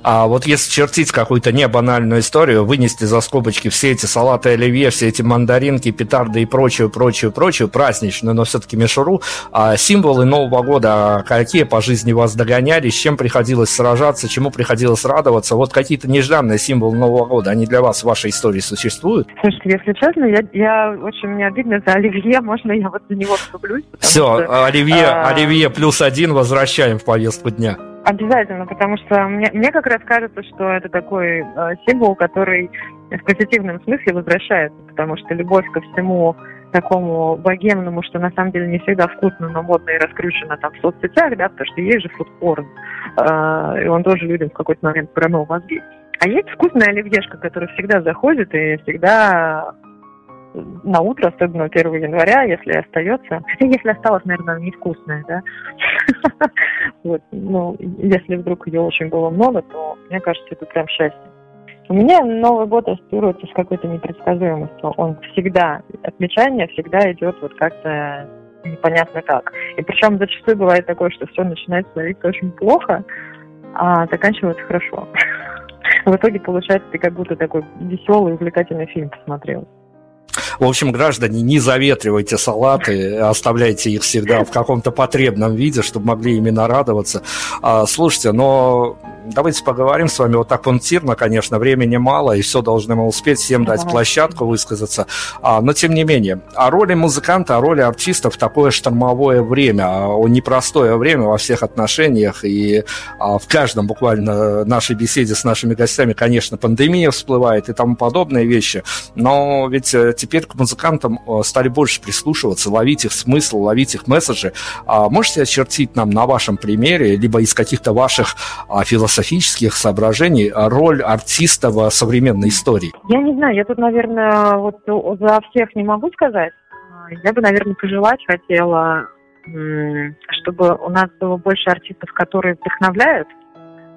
Speaker 1: А вот если чертить какую-то небанальную историю, вынести за скобочки все эти салаты оливье, все эти мандаринки, петарды и прочую, прочую, прочую, праздничную, но все-таки мишуру, а символы Нового года, какие по жизни вас догоняли, с чем приходилось сражаться, чему приходилось радоваться, вот какие-то нежданные символы Нового года, они для вас в вашей истории существуют?
Speaker 8: Слушайте, если честно, я, я очень мне обидно за Оливье, можно я вот за него вступлюсь?
Speaker 1: Все,
Speaker 8: что,
Speaker 1: оливье,
Speaker 8: а,
Speaker 1: оливье плюс один возвращаем в повестку дня.
Speaker 8: Обязательно, потому что мне, мне как раз кажется, что это такой э, символ, который в позитивном смысле возвращается, потому что любовь ко всему такому богемному, что на самом деле не всегда вкусно, но модно и раскручено там в соцсетях, да, потому что есть же фудкорн, э, и он тоже людям в какой-то момент промыл мозги. А есть вкусная оливьешка, которая всегда заходит и всегда на утро, особенно 1 января, если остается. Хотя если осталось, наверное, невкусная, да. Вот, ну, если вдруг ее очень было много, то мне кажется, это прям счастье. У меня Новый год ассоциируется с какой-то непредсказуемостью. Он всегда, отмечание всегда идет вот как-то непонятно как. И причем зачастую бывает такое, что все начинает становиться очень плохо, а заканчивается хорошо. В итоге получается, ты как будто такой веселый, увлекательный фильм посмотрел.
Speaker 1: В общем, граждане, не заветривайте салаты, оставляйте их всегда в каком-то потребном виде, чтобы могли ими нарадоваться. А, слушайте, но давайте поговорим с вами вот так пунктирно, конечно, времени мало, и все должны мы успеть, всем дать площадку высказаться. А, но тем не менее, о роли музыканта, о роли артиста в такое штормовое время, о непростое время во всех отношениях, и а, в каждом буквально нашей беседе с нашими гостями, конечно, пандемия всплывает и тому подобные вещи, но ведь э, теперь к музыкантам э, стали больше прислушиваться, ловить их смысл, ловить их месседжи. А можете очертить нам на вашем примере, либо из каких-то ваших а, философических соображений роль артиста в современной истории?
Speaker 8: Я не знаю, я тут, наверное, вот за всех не могу сказать. Я бы, наверное, пожелать хотела, чтобы у нас было больше артистов, которые вдохновляют.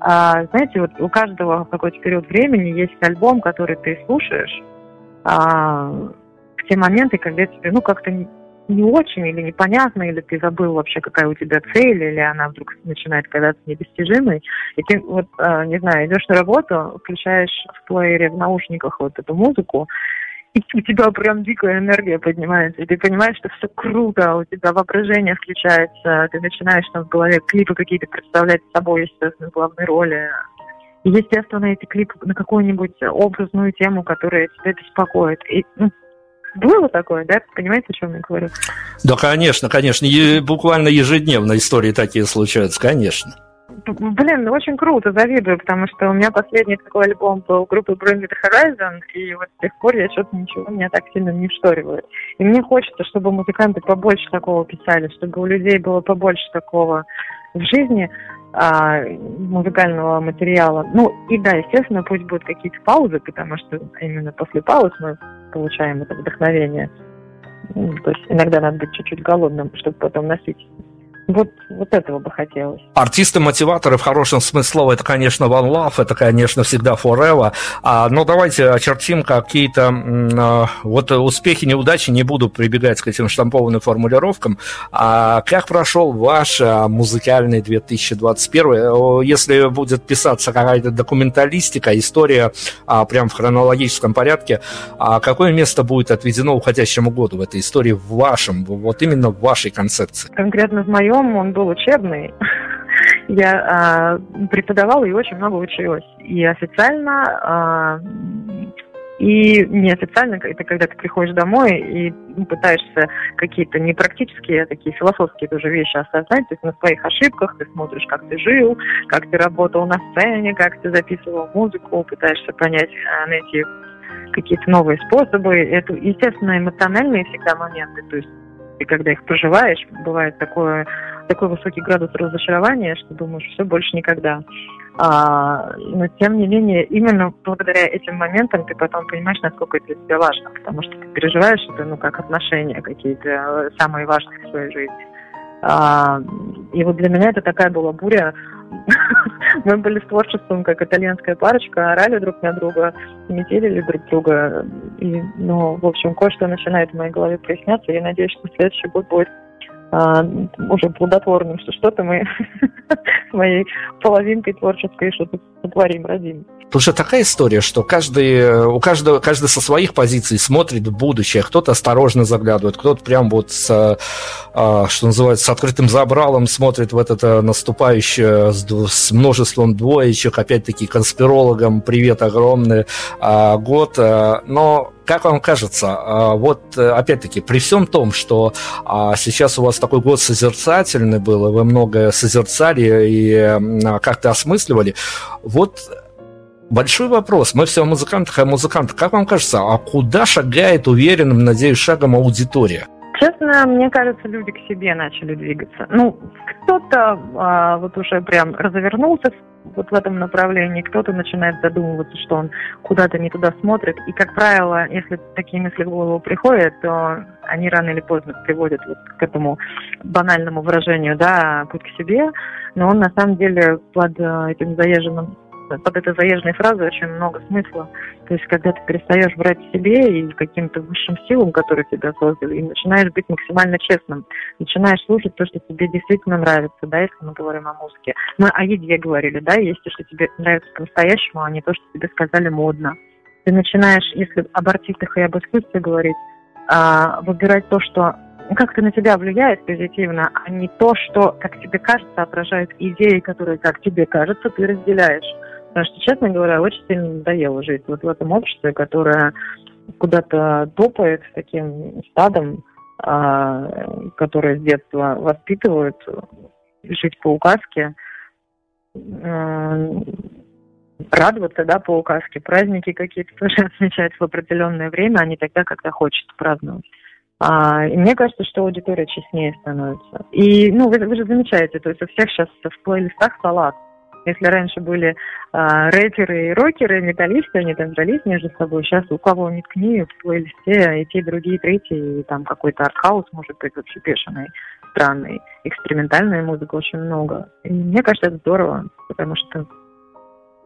Speaker 8: А, знаете, вот у каждого в какой-то период времени есть альбом, который ты слушаешь, а, в те моменты, когда тебе, ну, как-то не очень или непонятно, или ты забыл вообще, какая у тебя цель, или она вдруг начинает казаться недостижимой. И ты, вот, э, не знаю, идешь на работу, включаешь в плеере в наушниках вот эту музыку, и у тебя прям дикая энергия поднимается, и ты понимаешь, что все круто, у тебя воображение включается, ты начинаешь там в голове клипы какие-то представлять с собой, естественно, главной роли. И, естественно, эти клипы на какую-нибудь образную тему, которая тебя беспокоит. И, ну, было такое, да? Понимаете, о чем я говорю?
Speaker 1: Да, конечно, конечно. Е- буквально ежедневно истории такие случаются, конечно.
Speaker 8: Блин, ну очень круто, завидую, потому что у меня последний такой альбом был группы Bring The Horizon, и вот с тех пор я что-то ничего меня так сильно не вшторивает. И мне хочется, чтобы музыканты побольше такого писали, чтобы у людей было побольше такого в жизни а, музыкального материала. Ну и да, естественно, пусть будут какие-то паузы, потому что именно после пауз мы получаем это вдохновение. Ну, то есть иногда надо быть чуть-чуть голодным, чтобы потом носить вот, вот этого бы хотелось.
Speaker 1: Артисты-мотиваторы в хорошем смысле слова, это, конечно, One Love, это, конечно, всегда Forever. А, но давайте очертим какие-то а, вот успехи, неудачи, не буду прибегать к этим штампованным формулировкам. А как прошел ваш а, музыкальный 2021? Если будет писаться какая-то документалистика, история а, прям в хронологическом порядке, а какое место будет отведено уходящему году в этой истории в вашем, вот именно в вашей концепции?
Speaker 8: Конкретно в моем основном он был учебный. Я а, преподавала и очень много училась. И официально, а, и неофициально, это когда ты приходишь домой и ну, пытаешься какие-то не практические, а такие философские тоже вещи осознать, то есть на своих ошибках ты смотришь, как ты жил, как ты работал на сцене, как ты записывал музыку, пытаешься понять, а, найти какие-то новые способы. Это, естественно, эмоциональные всегда моменты, то есть и когда их проживаешь, бывает такое, такой высокий градус разочарования, что думаешь, все больше никогда. А, но тем не менее, именно благодаря этим моментам ты потом понимаешь, насколько это для тебя важно, потому что ты переживаешь это, ну, как отношения какие-то э, самые важные в своей жизни. А, и вот для меня это такая была буря. Мы были с творчеством, как итальянская парочка, орали друг на друга, метелили друг друга. И, ну, в общем, кое-что начинает в моей голове проясняться. Я надеюсь, что следующий год будет а, уже плодотворным, что что-то мы с моей половинкой творческой что-то сотворим, родим.
Speaker 1: Потому что такая история, что каждый, у каждого, каждый со своих позиций смотрит в будущее. Кто-то осторожно заглядывает, кто-то прям вот с, а, что называется, с открытым забралом смотрит в это а, наступающее с, с множеством двоечек. Опять-таки конспирологам привет огромный год. Но как вам кажется, а, вот э, опять-таки, при всем том, что а, сейчас у вас такой год созерцательный был, и вы многое созерцали и а, как-то осмысливали, вот Большой вопрос. Мы все о музыкантах, а музыкантах. Как вам кажется, а куда шагает уверенным, надеюсь, шагом аудитория?
Speaker 8: Честно, мне кажется, люди к себе начали двигаться. Ну, кто-то а, вот уже прям развернулся вот в этом направлении, кто-то начинает задумываться, что он куда-то не туда смотрит. И, как правило, если такие мысли в голову приходят, то они рано или поздно приводят вот к этому банальному выражению, да, путь к себе. Но он на самом деле под э, этим заезженным под этой заезженной фразой очень много смысла. То есть, когда ты перестаешь брать себе и каким-то высшим силам, которые тебя создали, и начинаешь быть максимально честным, начинаешь слушать то, что тебе действительно нравится, да, если мы говорим о музыке. Мы о еде говорили, да, есть то, что тебе нравится по-настоящему, а не то, что тебе сказали модно. Ты начинаешь, если об артистах и об искусстве говорить, а, выбирать то, что как-то на тебя влияет позитивно, а не то, что, как тебе кажется, отражает идеи, которые, как тебе кажется, ты разделяешь. Потому что, честно говоря, очень сильно надоело жить вот в этом обществе, которое куда-то топает таким стадом, а, которое с детства воспитывают жить по указке, радоваться, да, по указке, праздники какие-то тоже отмечать в определенное время, а не тогда, когда хочется праздновать. А, и мне кажется, что аудитория честнее становится. И, ну, вы, вы же замечаете, то есть у всех сейчас в плейлистах салат. Если раньше были а, рэперы и рокеры, металлисты, они там дрались между собой, сейчас у кого ни ткни, в плейлисте и те, другие, и третьи, и там какой-то артхаус, может быть, вообще бешеный, странный, экспериментальная музыка очень много. И мне кажется, это здорово, потому что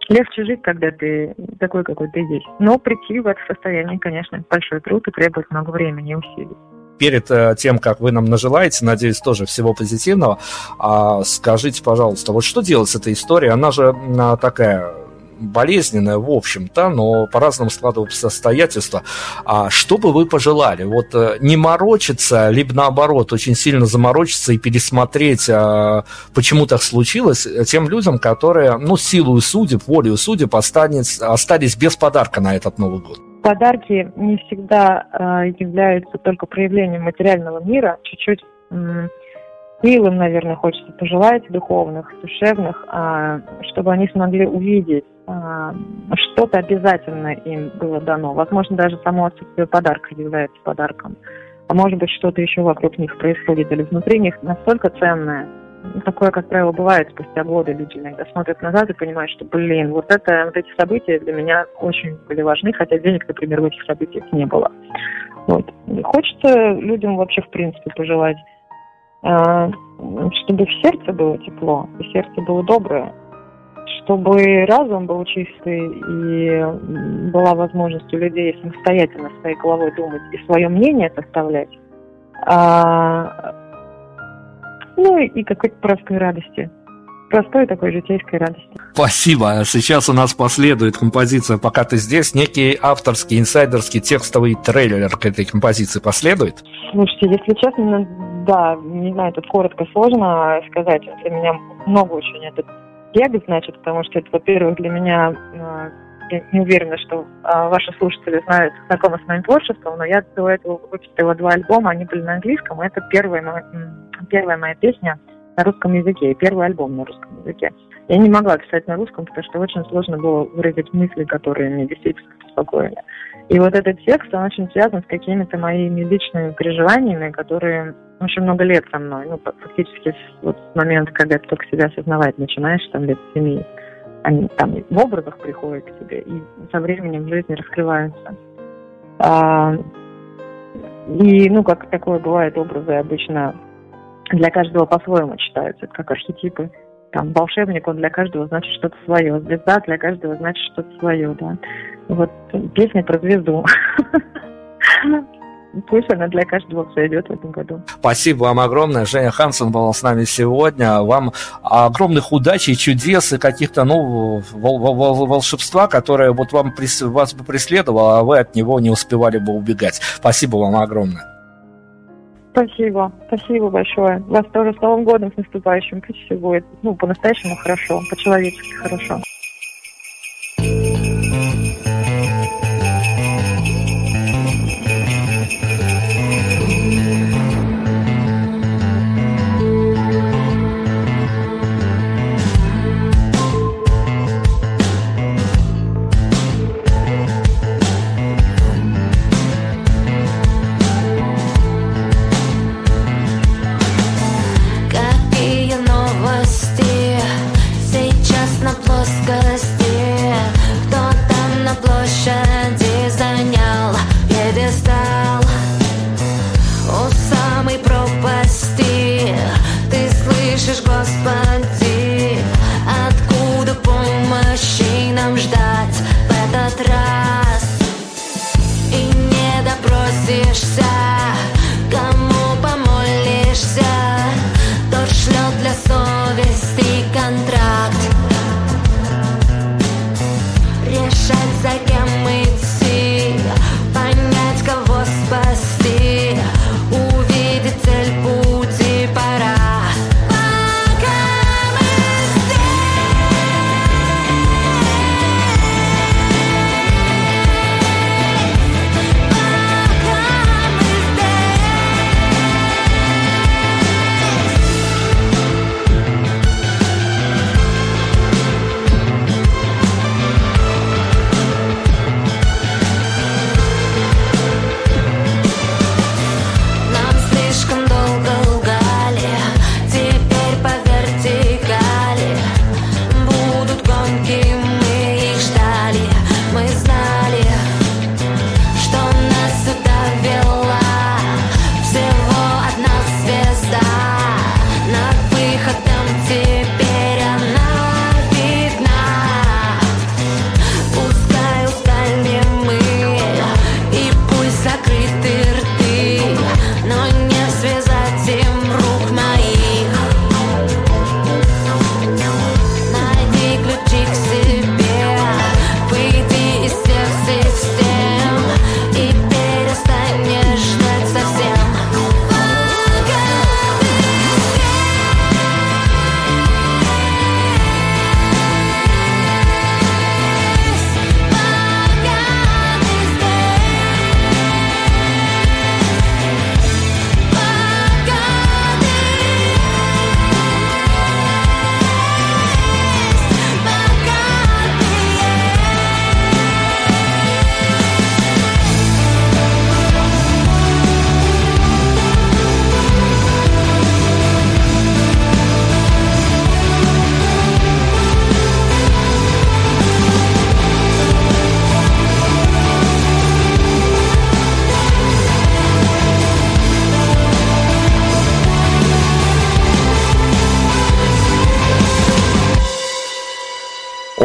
Speaker 8: легче жить, когда ты такой, какой ты есть. Но прийти в это состояние, конечно, большой труд и требует много времени и усилий
Speaker 1: перед э, тем, как вы нам нажелаете, надеюсь, тоже всего позитивного, а скажите, пожалуйста, вот что делать с этой историей? Она же такая болезненная, в общем-то, но по-разному складываются обстоятельства. А что бы вы пожелали? Вот э, не морочиться, либо наоборот, очень сильно заморочиться и пересмотреть, а, почему так случилось, тем людям, которые, ну, силу судеб, волею судеб остались, остались без подарка на этот Новый год?
Speaker 8: Подарки не всегда э, являются только проявлением материального мира, чуть-чуть милым, наверное, хочется пожелать, духовных, душевных, а, чтобы они смогли увидеть а, что-то обязательно им было дано. Возможно, даже само отсутствие подарка является подарком. А может быть, что-то еще вокруг них происходит или внутри них настолько ценное. Такое, как правило, бывает спустя годы. Люди иногда смотрят назад и понимают, что, блин, вот это, вот эти события для меня очень были важны, хотя денег, например, в этих событиях не было. Вот. Хочется людям вообще, в принципе, пожелать а, чтобы в сердце было тепло, и сердце было доброе, чтобы разум был чистый и была возможность у людей самостоятельно своей головой думать и свое мнение составлять. А, ну и, какой-то простой радости простой такой житейской радости.
Speaker 1: Спасибо. Сейчас у нас последует композиция «Пока ты здесь». Некий авторский, инсайдерский текстовый трейлер к этой композиции последует?
Speaker 8: Слушайте, если честно, да, не знаю, тут коротко сложно сказать. Для меня много очень этот бег, значит, потому что это, во-первых, для меня э, я не уверена, что а, ваши слушатели знают, знакомы с моим творчеством, но я до этого выпустила два альбома, они были на английском, и это первая, первая моя песня на русском языке, первый альбом на русском языке. Я не могла писать на русском, потому что очень сложно было выразить мысли, которые меня действительно беспокоили. И вот этот текст, он очень связан с какими-то моими личными переживаниями, которые очень много лет со мной. Ну, фактически вот с момента, когда ты только себя осознавать начинаешь, там лет семи, они там в образах приходят к тебе и со временем в жизни раскрываются. А, и, ну, как такое бывает, образы обычно для каждого по-своему читаются, это как архетипы. Там волшебник, он для каждого значит что-то свое. Звезда для каждого значит что-то свое, да. Вот песня про звезду. Пусть она для каждого сойдет в этом году.
Speaker 1: Спасибо вам огромное. Женя Хансен была с нами сегодня. Вам огромных удач и чудес, и каких-то, ну, вол вол волшебства, которое вот вам вас бы преследовало, а вы от него не успевали бы убегать. Спасибо вам огромное.
Speaker 8: Спасибо, спасибо большое. Вас тоже с Новым годом, с наступающим. Пусть все будет, ну, по-настоящему хорошо, по-человечески хорошо.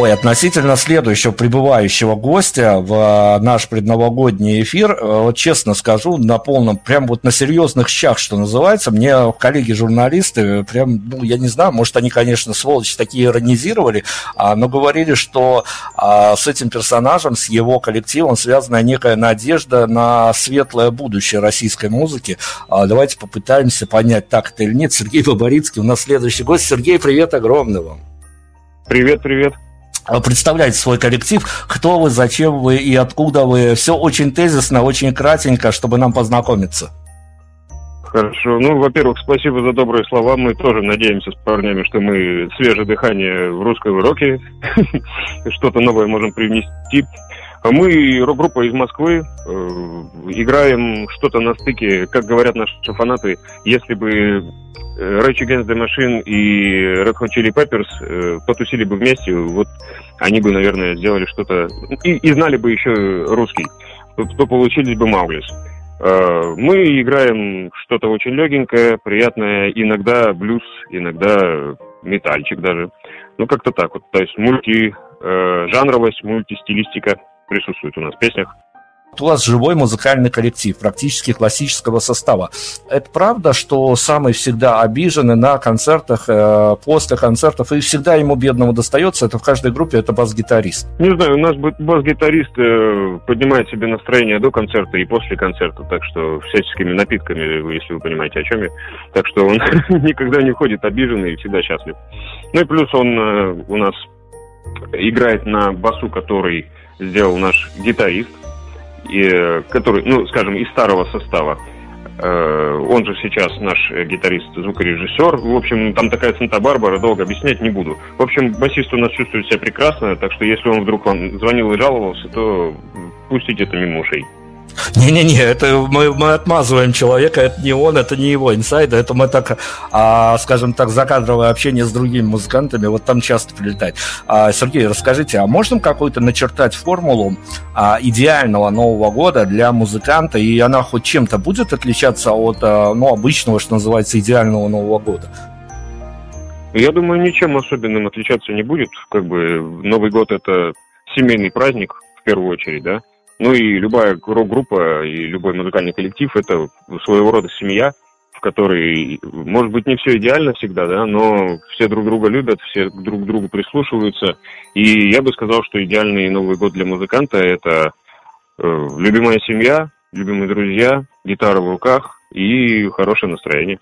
Speaker 1: Ой, относительно следующего прибывающего гостя в наш предновогодний эфир, вот честно скажу, на полном, прям вот на серьезных щах, что называется, мне коллеги-журналисты, прям, ну, я не знаю, может, они, конечно, сволочи такие иронизировали, а, но говорили, что а, с этим персонажем, с его коллективом связана некая надежда на светлое будущее российской музыки. А, давайте попытаемся понять, так это или нет. Сергей Бабарицкий у нас следующий гость. Сергей, привет огромный вам.
Speaker 12: Привет, привет.
Speaker 1: А, представляйте свой коллектив, кто вы, зачем вы и откуда вы. Все очень тезисно, очень кратенько, чтобы нам познакомиться.
Speaker 12: Хорошо. Ну, во-первых, спасибо за добрые слова. Мы тоже надеемся с парнями, что мы свежее дыхание в русском роке, что-то новое можем привнести. А мы рок-группа из Москвы, э, играем что-то на стыке, как говорят наши фанаты, если бы э, Rage Against the Machine и Red Hot Chili Peppers э, потусили бы вместе, вот они бы, наверное, сделали что-то и, и знали бы еще русский, то, то получились бы Мауглис. Э, мы играем что-то очень легенькое, приятное, иногда блюз, иногда метальчик даже. Ну, как-то так вот. То есть мульти, э, жанровость, мультистилистика присутствует у нас в песнях
Speaker 1: у вас живой музыкальный коллектив, практически классического состава. Это правда, что самый всегда обиженный на концертах, э, после концертов, и всегда ему бедному достается, это в каждой группе, это бас-гитарист?
Speaker 12: Не знаю, у нас бас-гитарист э, поднимает себе настроение до концерта и после концерта, так что всяческими напитками, если вы понимаете, о чем я. Так что он никогда не ходит обиженный и всегда счастлив. Ну и плюс он э, у нас играет на басу, который сделал наш гитарист, и, который, ну, скажем, из старого состава. Э, он же сейчас наш гитарист, звукорежиссер. В общем, там такая Санта-Барбара, долго объяснять не буду. В общем, басист у нас чувствует себя прекрасно, так что если он вдруг вам звонил и жаловался, то пустите это мимо ушей.
Speaker 1: Не-не-не, это мы, мы отмазываем человека, это не он, это не его инсайды, это мы так, а, скажем так, закадровое общение с другими музыкантами, вот там часто прилетает. А, Сергей, расскажите, а можно какую-то начертать формулу а, идеального Нового года для музыканта, и она хоть чем-то будет отличаться от а, ну, обычного, что называется, идеального Нового года?
Speaker 12: Я думаю, ничем особенным отличаться не будет. Как бы Новый год это семейный праздник, в первую очередь, да. Ну и любая рок-группа и любой музыкальный коллектив – это своего рода семья, в которой, может быть, не все идеально всегда, да, но все друг друга любят, все друг к другу прислушиваются. И я бы сказал, что идеальный Новый год для музыканта – это э, любимая семья, любимые друзья, гитара в руках и хорошее настроение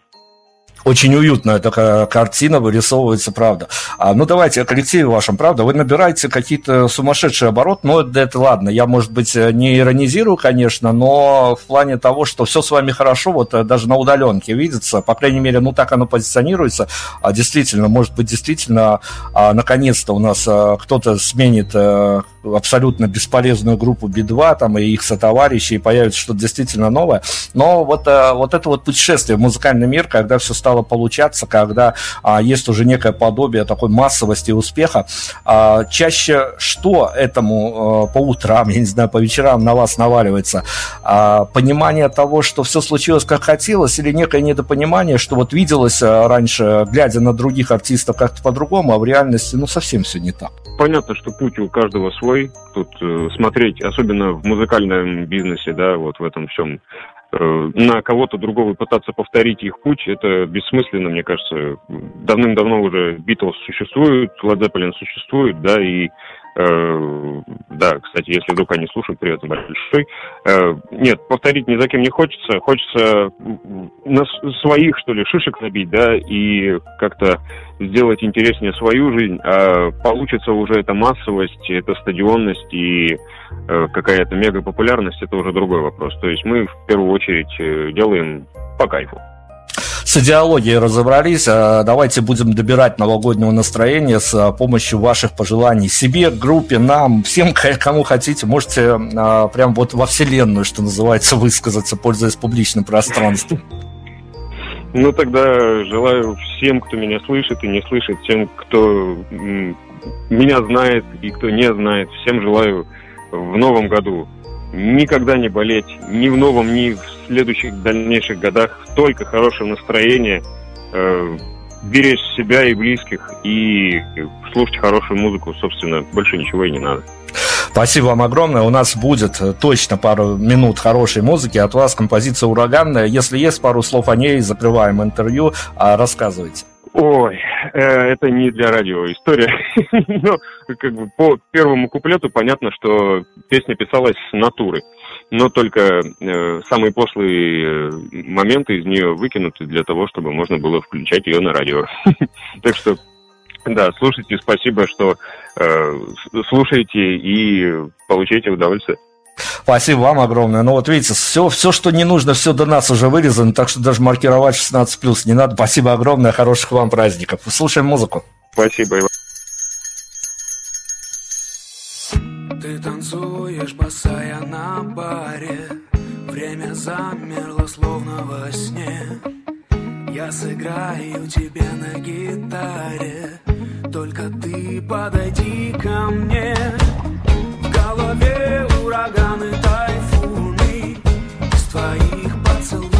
Speaker 1: очень уютная такая картина вырисовывается, правда. А, ну, давайте о коллективе вашем, правда, вы набираете какие-то сумасшедшие обороты, но это, это ладно, я, может быть, не иронизирую, конечно, но в плане того, что все с вами хорошо, вот э, даже на удаленке видится, по крайней мере, ну, так оно позиционируется, а, действительно, может быть, действительно, а, наконец-то у нас а, кто-то сменит а, абсолютно бесполезную группу Би-2 там, и их сотоварищи, и появится что-то действительно новое, но вот, а, вот это вот путешествие в музыкальный мир, когда все стало получаться, когда а, есть уже некое подобие такой массовости и успеха. А, чаще что этому а, по утрам, я не знаю, по вечерам на вас наваливается? А, понимание того, что все случилось как хотелось, или некое недопонимание, что вот виделось а, раньше, глядя на других артистов как-то по-другому, а в реальности, ну, совсем все не так.
Speaker 12: Понятно, что путь у каждого свой. Тут э, смотреть, особенно в музыкальном бизнесе, да, вот в этом всем Э, на кого-то другого пытаться повторить их путь, это бессмысленно, мне кажется. Давным-давно уже Битлз существует, Led Zeppelin существует, да, и Э, да, кстати, если вдруг они слушают, привет большой. Э, нет, повторить ни за кем не хочется. Хочется на своих, что ли, шишек набить, да, и как-то сделать интереснее свою жизнь. А получится уже эта массовость, эта стадионность и э, какая-то мега популярность, это уже другой вопрос. То есть мы в первую очередь делаем по кайфу
Speaker 1: с идеологией разобрались. А давайте будем добирать новогоднего настроения с а, помощью ваших пожеланий себе, группе, нам, всем, кому хотите. Можете а, прям вот во вселенную, что называется, высказаться, пользуясь публичным пространством.
Speaker 12: Ну, тогда желаю всем, кто меня слышит и не слышит, всем, кто меня знает и кто не знает, всем желаю в новом году никогда не болеть ни в новом, ни в следующих дальнейших годах. Только хорошее настроение, э, беречь себя и близких и слушать хорошую музыку, собственно, больше ничего и не надо.
Speaker 1: Спасибо вам огромное. У нас будет э, точно пару минут хорошей музыки. От вас композиция ураганная. Если есть пару слов о ней, закрываем интервью. А рассказывайте.
Speaker 12: Ой, э, это не для радио история. Но как бы по первому куплету понятно, что песня писалась с натуры. Но только э, самые пошлые э, моменты из нее выкинуты для того, чтобы можно было включать ее на радио. так что, да, слушайте, спасибо, что э, слушаете и получаете удовольствие.
Speaker 1: Спасибо вам огромное. Ну вот видите, все, все, что не нужно, все до нас уже вырезано, так что даже маркировать 16 плюс не надо. Спасибо огромное, хороших вам праздников. Слушаем музыку.
Speaker 12: Спасибо.
Speaker 13: Ты танцуешь, босая на баре Время замерло, словно во сне Я сыграю тебе на гитаре Только ты подойди ко мне. В голове ураганы, тайфуны. Из твоих поцелуев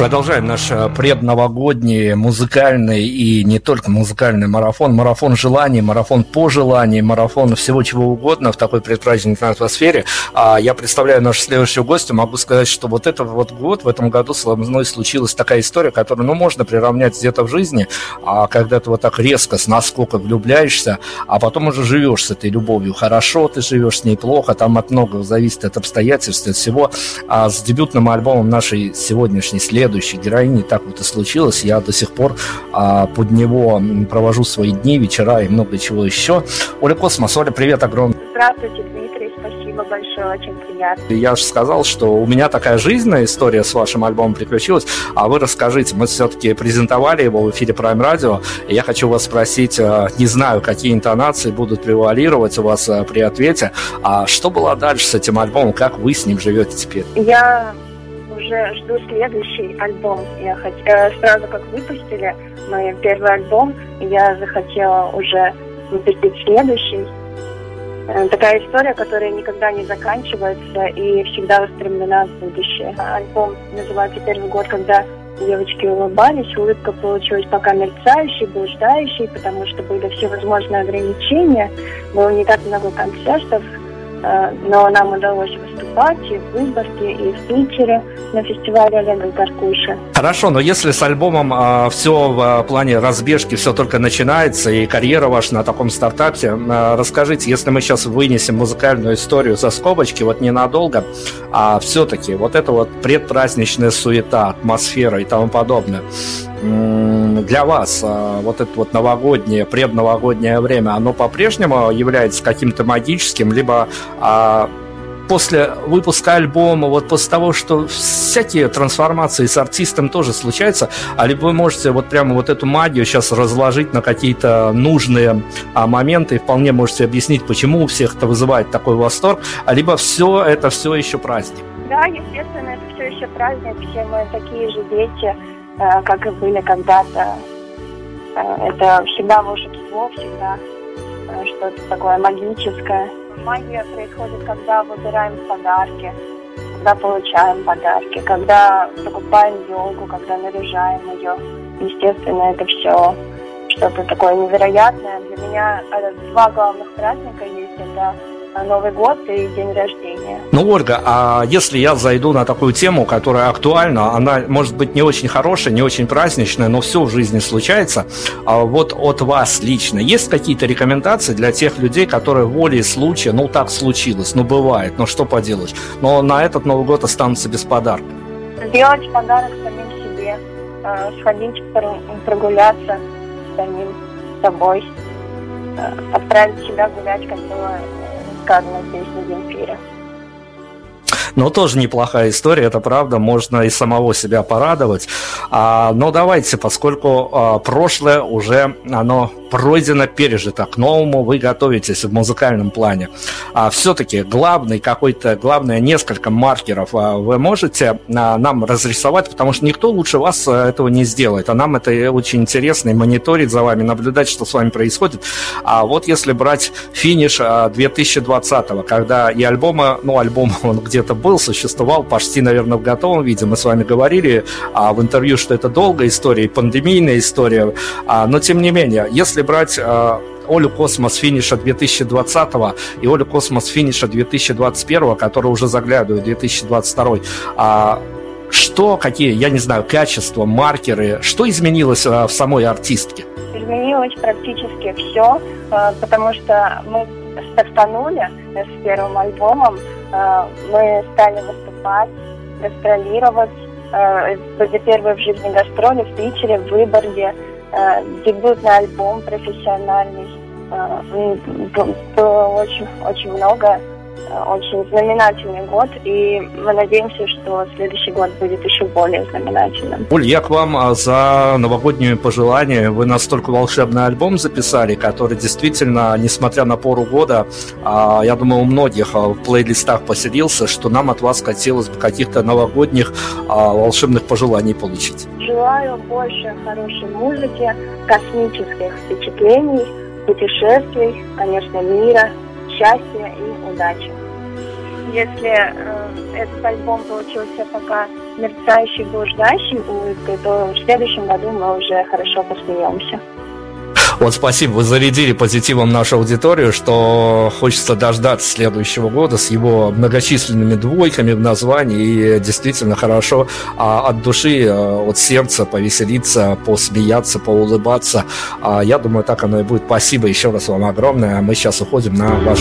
Speaker 1: Продолжаем наш э, предновогодний музыкальный и не только музыкальный марафон, марафон желаний, марафон пожеланий, марафон всего чего угодно в такой предпраздничной атмосфере. А я представляю нашу следующую гостью, могу сказать, что вот этот вот год, в этом году со мной случилась такая история, которую, ну, можно приравнять где-то в жизни, а когда ты вот так резко, с насколько влюбляешься, а потом уже живешь с этой любовью. Хорошо ты живешь с ней, плохо, там от многого зависит от обстоятельств, от всего. А с дебютным альбомом нашей сегодняшней следующей героини так вот и случилось. Я до сих пор а, под него провожу свои дни, вечера и много чего еще. Оля Космос, Оля, привет огромный.
Speaker 14: Здравствуйте, Дмитрий, спасибо большое, очень приятно.
Speaker 1: Я же сказал, что у меня такая жизненная история с вашим альбомом приключилась, а вы расскажите, мы все-таки презентовали его в эфире Prime Radio, и я хочу вас спросить, э, не знаю, какие интонации будут превалировать у вас э, при ответе, а что было дальше с этим альбомом, как вы с ним живете теперь?
Speaker 14: Я уже жду следующий альбом. Я хот... э, сразу как выпустили мой первый альбом, я захотела уже выпустить следующий. Э, Такая история, которая никогда не заканчивается и всегда устремлена в будущее. Альбом называется «Первый год», когда девочки улыбались. Улыбка получилась пока мерцающей, блуждающей, потому что были всевозможные ограничения. Было не так много концертов. Э, но нам удалось выступать и в Выборге, и в Питере на фестивале Олега Гаркуша.
Speaker 1: Хорошо, но если с альбомом э, все в э, плане разбежки, все только начинается, и карьера ваша на таком стартапе, э, расскажите, если мы сейчас вынесем музыкальную историю за скобочки, вот ненадолго, а все-таки вот это вот предпраздничная суета, атмосфера и тому подобное, для вас а, вот это вот новогоднее, предновогоднее время, оно по-прежнему является каким-то магическим, либо а, после выпуска альбома, вот после того, что всякие трансформации с артистом тоже случаются, а либо вы можете вот прямо вот эту магию сейчас разложить на какие-то нужные а, моменты и вполне можете объяснить, почему у всех это вызывает такой восторг, а либо все это все еще праздник.
Speaker 14: Да, естественно, это все еще праздник, все мы такие же дети, как и были когда-то. Э, это всегда волшебство, всегда э, что-то такое магическое. Магия происходит, когда выбираем подарки, когда получаем подарки, когда покупаем елку, когда наряжаем ее. Естественно, это все что-то такое невероятное. Для меня два главных праздника есть. Это Новый год и день рождения.
Speaker 1: Ну, Ольга, а если я зайду на такую тему, которая актуальна, она может быть не очень хорошая, не очень праздничная, но все в жизни случается, а вот от вас лично есть какие-то рекомендации для тех людей, которые волей случая, ну так случилось, ну бывает, ну что поделать, но на этот Новый год останутся без подарка?
Speaker 14: Сделать подарок самим себе, э, сходить прогуляться самим собой, э, отправить себя гулять, как было сказано в песне Земфире.
Speaker 1: Но тоже неплохая история, это правда, можно и самого себя порадовать. А, но давайте, поскольку а, прошлое уже оно пройдено, пережито, к новому вы готовитесь в музыкальном плане. А все-таки главный какой-то, главное, несколько маркеров а, вы можете а, нам разрисовать, потому что никто лучше вас а, этого не сделает, а нам это очень интересно, и мониторить за вами, наблюдать, что с вами происходит. А вот если брать финиш 2020-го, когда и альбома, ну, альбом он где-то был, существовал почти, наверное, в готовом виде. Мы с вами говорили а, в интервью, что это долгая история, пандемийная история. А, но, тем не менее, если брать а, Олю Космос финиша 2020 и Олю Космос финиша 2021, который уже заглядывает 2022, а, что, какие, я не знаю, качества, маркеры, что изменилось а, в самой артистке?
Speaker 14: Изменилось практически все, а, потому что мы стартанули с первым альбомом, мы стали выступать, гастролировать. Э, были первые в жизни гастроли в Питере, в Выборге. Э, дебютный альбом профессиональный. Было очень, очень много очень знаменательный год, и мы надеемся, что следующий год будет еще более знаменательным.
Speaker 1: Оль, я к вам а, за новогодние пожелания. Вы настолько волшебный альбом записали, который действительно, несмотря на пору года, а, я думаю, у многих а, в плейлистах поселился, что нам от вас хотелось бы каких-то новогодних волшебных пожеланий получить.
Speaker 14: Желаю больше хорошей музыки, космических впечатлений, путешествий, конечно, мира, счастья и удачи. Если э, этот альбом получился пока мерцающий, блуждающий улыбкой, то в следующем году мы уже хорошо посмеемся.
Speaker 1: Вот спасибо, вы зарядили позитивом нашу аудиторию, что хочется дождаться следующего года с его многочисленными двойками в названии и действительно хорошо а, от души, а, от сердца повеселиться, посмеяться, поулыбаться. А, я думаю, так оно и будет. Спасибо еще раз вам огромное. Мы сейчас уходим на ваш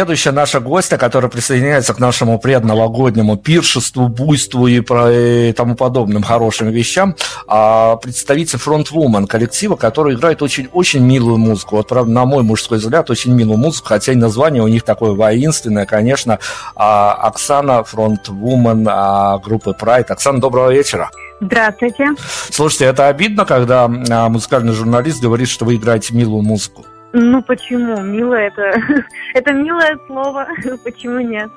Speaker 1: Следующая наша гостья, которая присоединяется к нашему предновогоднему пиршеству, буйству и, про, и тому подобным хорошим вещам, а, представитель фронтвумен коллектива, который играет очень-очень милую музыку. Вот, правда, на мой мужской взгляд, очень милую музыку, хотя и название у них такое воинственное, конечно. А, Оксана, фронтвумен а, группы Pride. Оксана, доброго вечера.
Speaker 15: Здравствуйте.
Speaker 1: Слушайте, это обидно, когда музыкальный журналист говорит, что вы играете милую музыку?
Speaker 15: Ну почему? Милое это, это милое слово. Почему нет?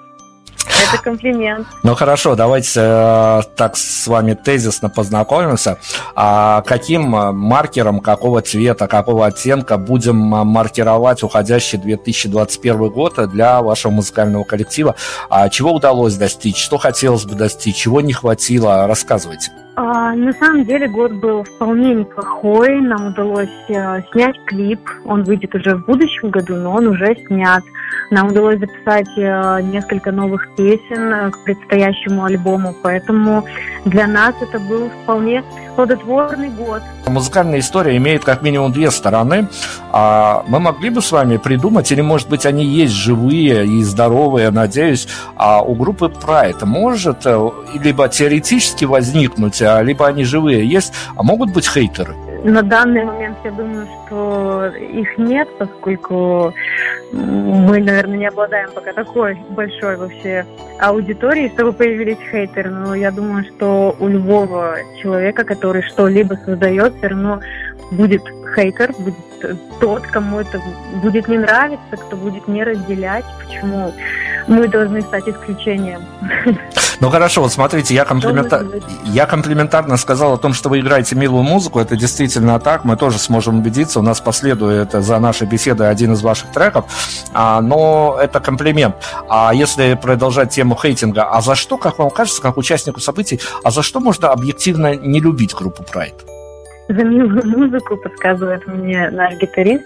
Speaker 15: Это комплимент.
Speaker 1: Ну хорошо, давайте э, так с вами тезисно познакомимся. А каким э, маркером, какого цвета, какого оттенка будем э, маркировать уходящий 2021 год для вашего музыкального коллектива? А чего удалось достичь? Что хотелось бы достичь? Чего не хватило? Рассказывайте.
Speaker 15: А, на самом деле год был вполне неплохой. Нам удалось э, снять клип. Он выйдет уже в будущем году, но он уже снят. Нам удалось записать э, несколько новых песен э, к предстоящему альбому, поэтому для нас это был вполне плодотворный год.
Speaker 1: Музыкальная история имеет как минимум две стороны. А мы могли бы с вами придумать, или, может быть, они есть живые и здоровые, надеюсь, а у группы Pride может либо теоретически возникнуть, а, либо они живые есть, а могут быть хейтеры?
Speaker 15: На данный момент я думаю, что их нет, поскольку мы, наверное, не обладаем пока такой большой вообще аудиторией, чтобы появились хейтеры. Но я думаю, что у любого человека, который что-либо создает, все равно будет хейтер, будет тот, кому это будет не нравиться, кто будет не разделять, почему мы должны стать исключением.
Speaker 1: Ну хорошо, вот смотрите, я, комплимента... я комплиментарно сказал о том, что вы играете милую музыку, это действительно так, мы тоже сможем убедиться, у нас последует за нашей беседой один из ваших треков, а, но это комплимент. А если продолжать тему хейтинга, а за что, как вам кажется, как участнику событий, а за что можно объективно не любить группу Pride?
Speaker 15: За милую музыку, подсказывает мне наш гитарист.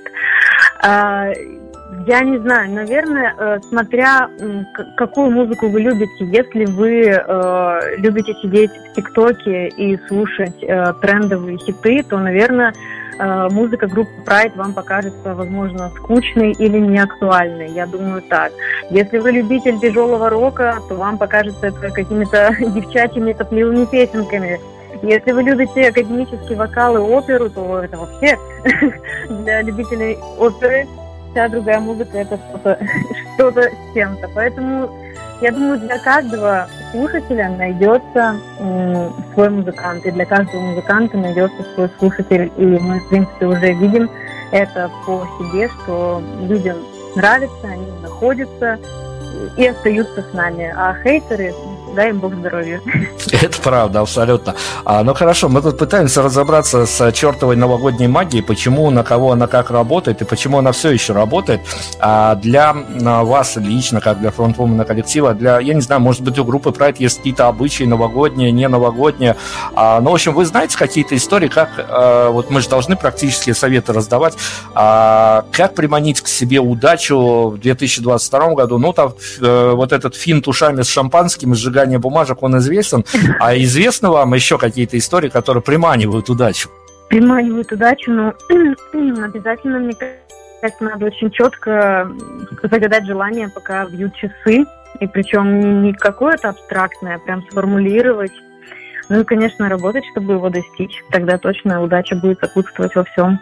Speaker 15: А, я не знаю, наверное, э, смотря какую музыку вы любите. Если вы э, любите сидеть в ТикТоке и слушать э, трендовые хиты, то, наверное, музыка группы Pride вам покажется, возможно, скучной или неактуальной. Я думаю так. Если вы любитель тяжелого рока, то вам покажется это какими-то девчачьими топливыми песенками. Если вы любите академический вокал и оперу, то это вообще для любителей оперы вся другая музыка это что-то что с чем-то. Поэтому я думаю, для каждого слушателя найдется свой музыкант, и для каждого музыканта найдется свой слушатель. И мы, в принципе, уже видим это по себе, что людям нравится, они находятся и остаются с нами. А хейтеры, дай им Бог здоровья.
Speaker 1: Это правда, абсолютно. А, ну хорошо, мы тут пытаемся разобраться с чертовой новогодней магией, почему, на кого она как работает и почему она все еще работает. А для вас лично, как для фронтвумена коллектива, для, я не знаю, может быть, у группы Pride есть какие-то обычаи новогодние, не новогодние. А, ну, в общем, вы знаете какие-то истории, как, а, вот мы же должны практические советы раздавать, а, как приманить к себе удачу в 2022 году. Ну, там э, вот этот финт ушами с шампанским и сжигание бумажек, он известен. А известно вам еще какие-то истории, которые приманивают удачу?
Speaker 15: Приманивают удачу, но обязательно, мне кажется, надо очень четко загадать желание, пока бьют часы. И причем не какое-то абстрактное, а прям сформулировать. Ну и, конечно, работать, чтобы его достичь. Тогда точно удача будет сопутствовать во всем.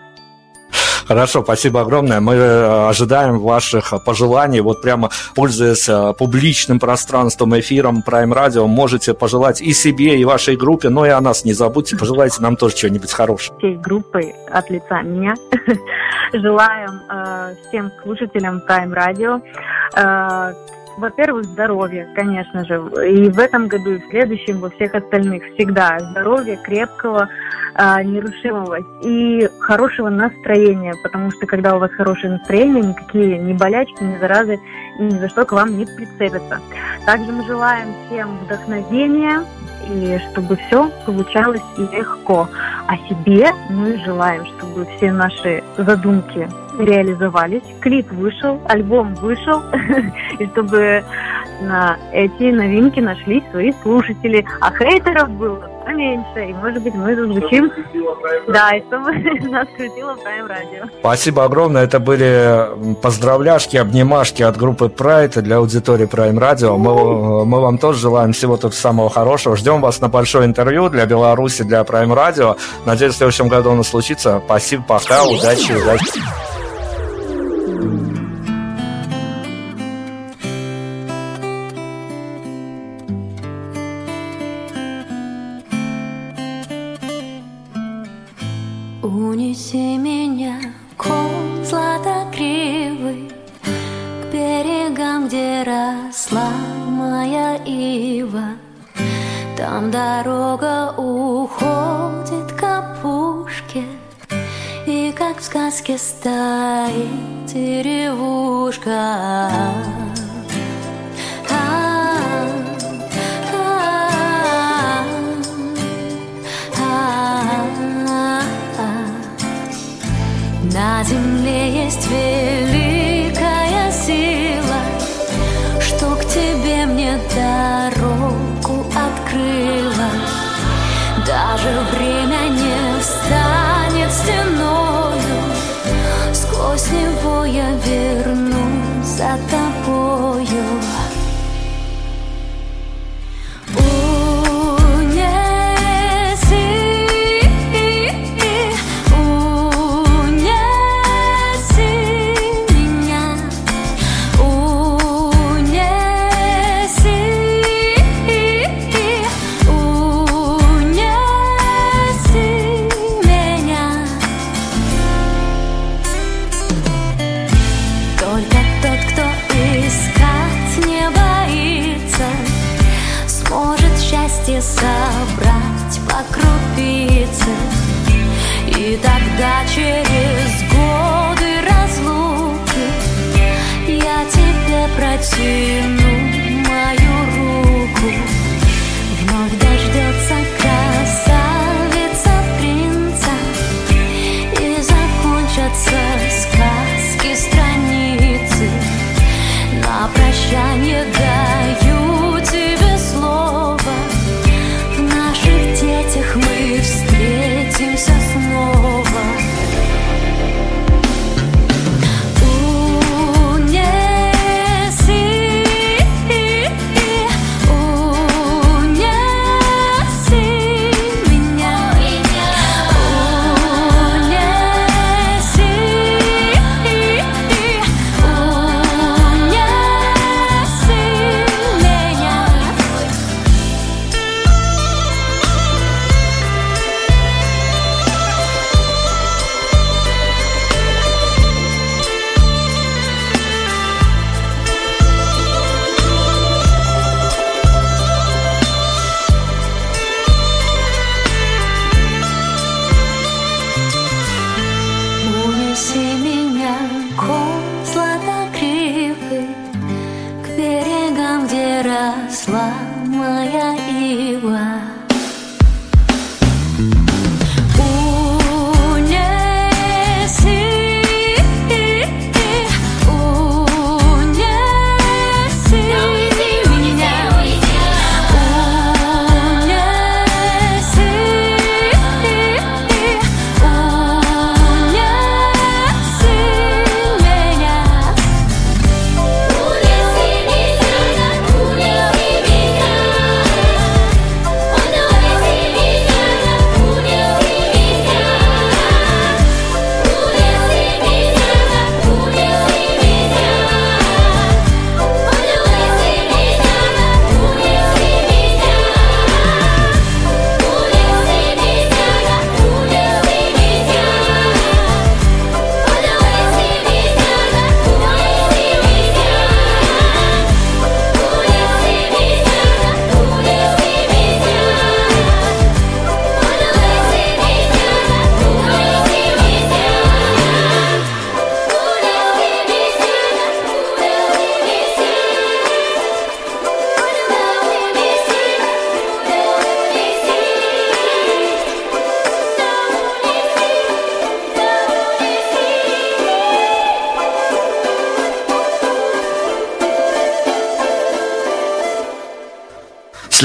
Speaker 1: Хорошо, спасибо огромное. Мы э, ожидаем ваших пожеланий. Вот прямо пользуясь э, публичным пространством, эфиром Prime Radio, можете пожелать и себе, и вашей группе, но и о нас не забудьте. Пожелайте нам тоже чего-нибудь хорошего.
Speaker 15: Всей группой от лица меня желаем э, всем слушателям Prime Radio во-первых, здоровье, конечно же. И в этом году, и в следующем, во всех остальных всегда здоровье крепкого, э, нерушимого и хорошего настроения. Потому что когда у вас хорошее настроение, никакие ни болячки, ни заразы ни за что к вам не прицепятся. Также мы желаем всем вдохновения, и чтобы все получалось легко. А себе мы желаем, чтобы все наши задумки реализовались, клип вышел, альбом вышел, и чтобы на эти новинки нашли свои слушатели. А хейтеров было
Speaker 8: поменьше, и, может быть, мы зазвучим. Да, и чтобы нас крутило Prime Radio.
Speaker 1: Спасибо огромное. Это были поздравляшки, обнимашки от группы Pride для аудитории Prime Radio. Мы, мы вам тоже желаем всего тут самого хорошего. Ждем вас на большое интервью для Беларуси, для Prime Radio. Надеюсь, в следующем году оно случится. Спасибо, пока, удачи, удачи.
Speaker 4: Унеси меня, ком златокривый, К берегам, где росла моя ива. Там дорога уходит к опушке, И как в сказке стоит деревушка. Земле есть великая сила, Что к тебе мне дорогу открыла. Даже время не встанет стеною, Сквозь него я вернусь за тобою.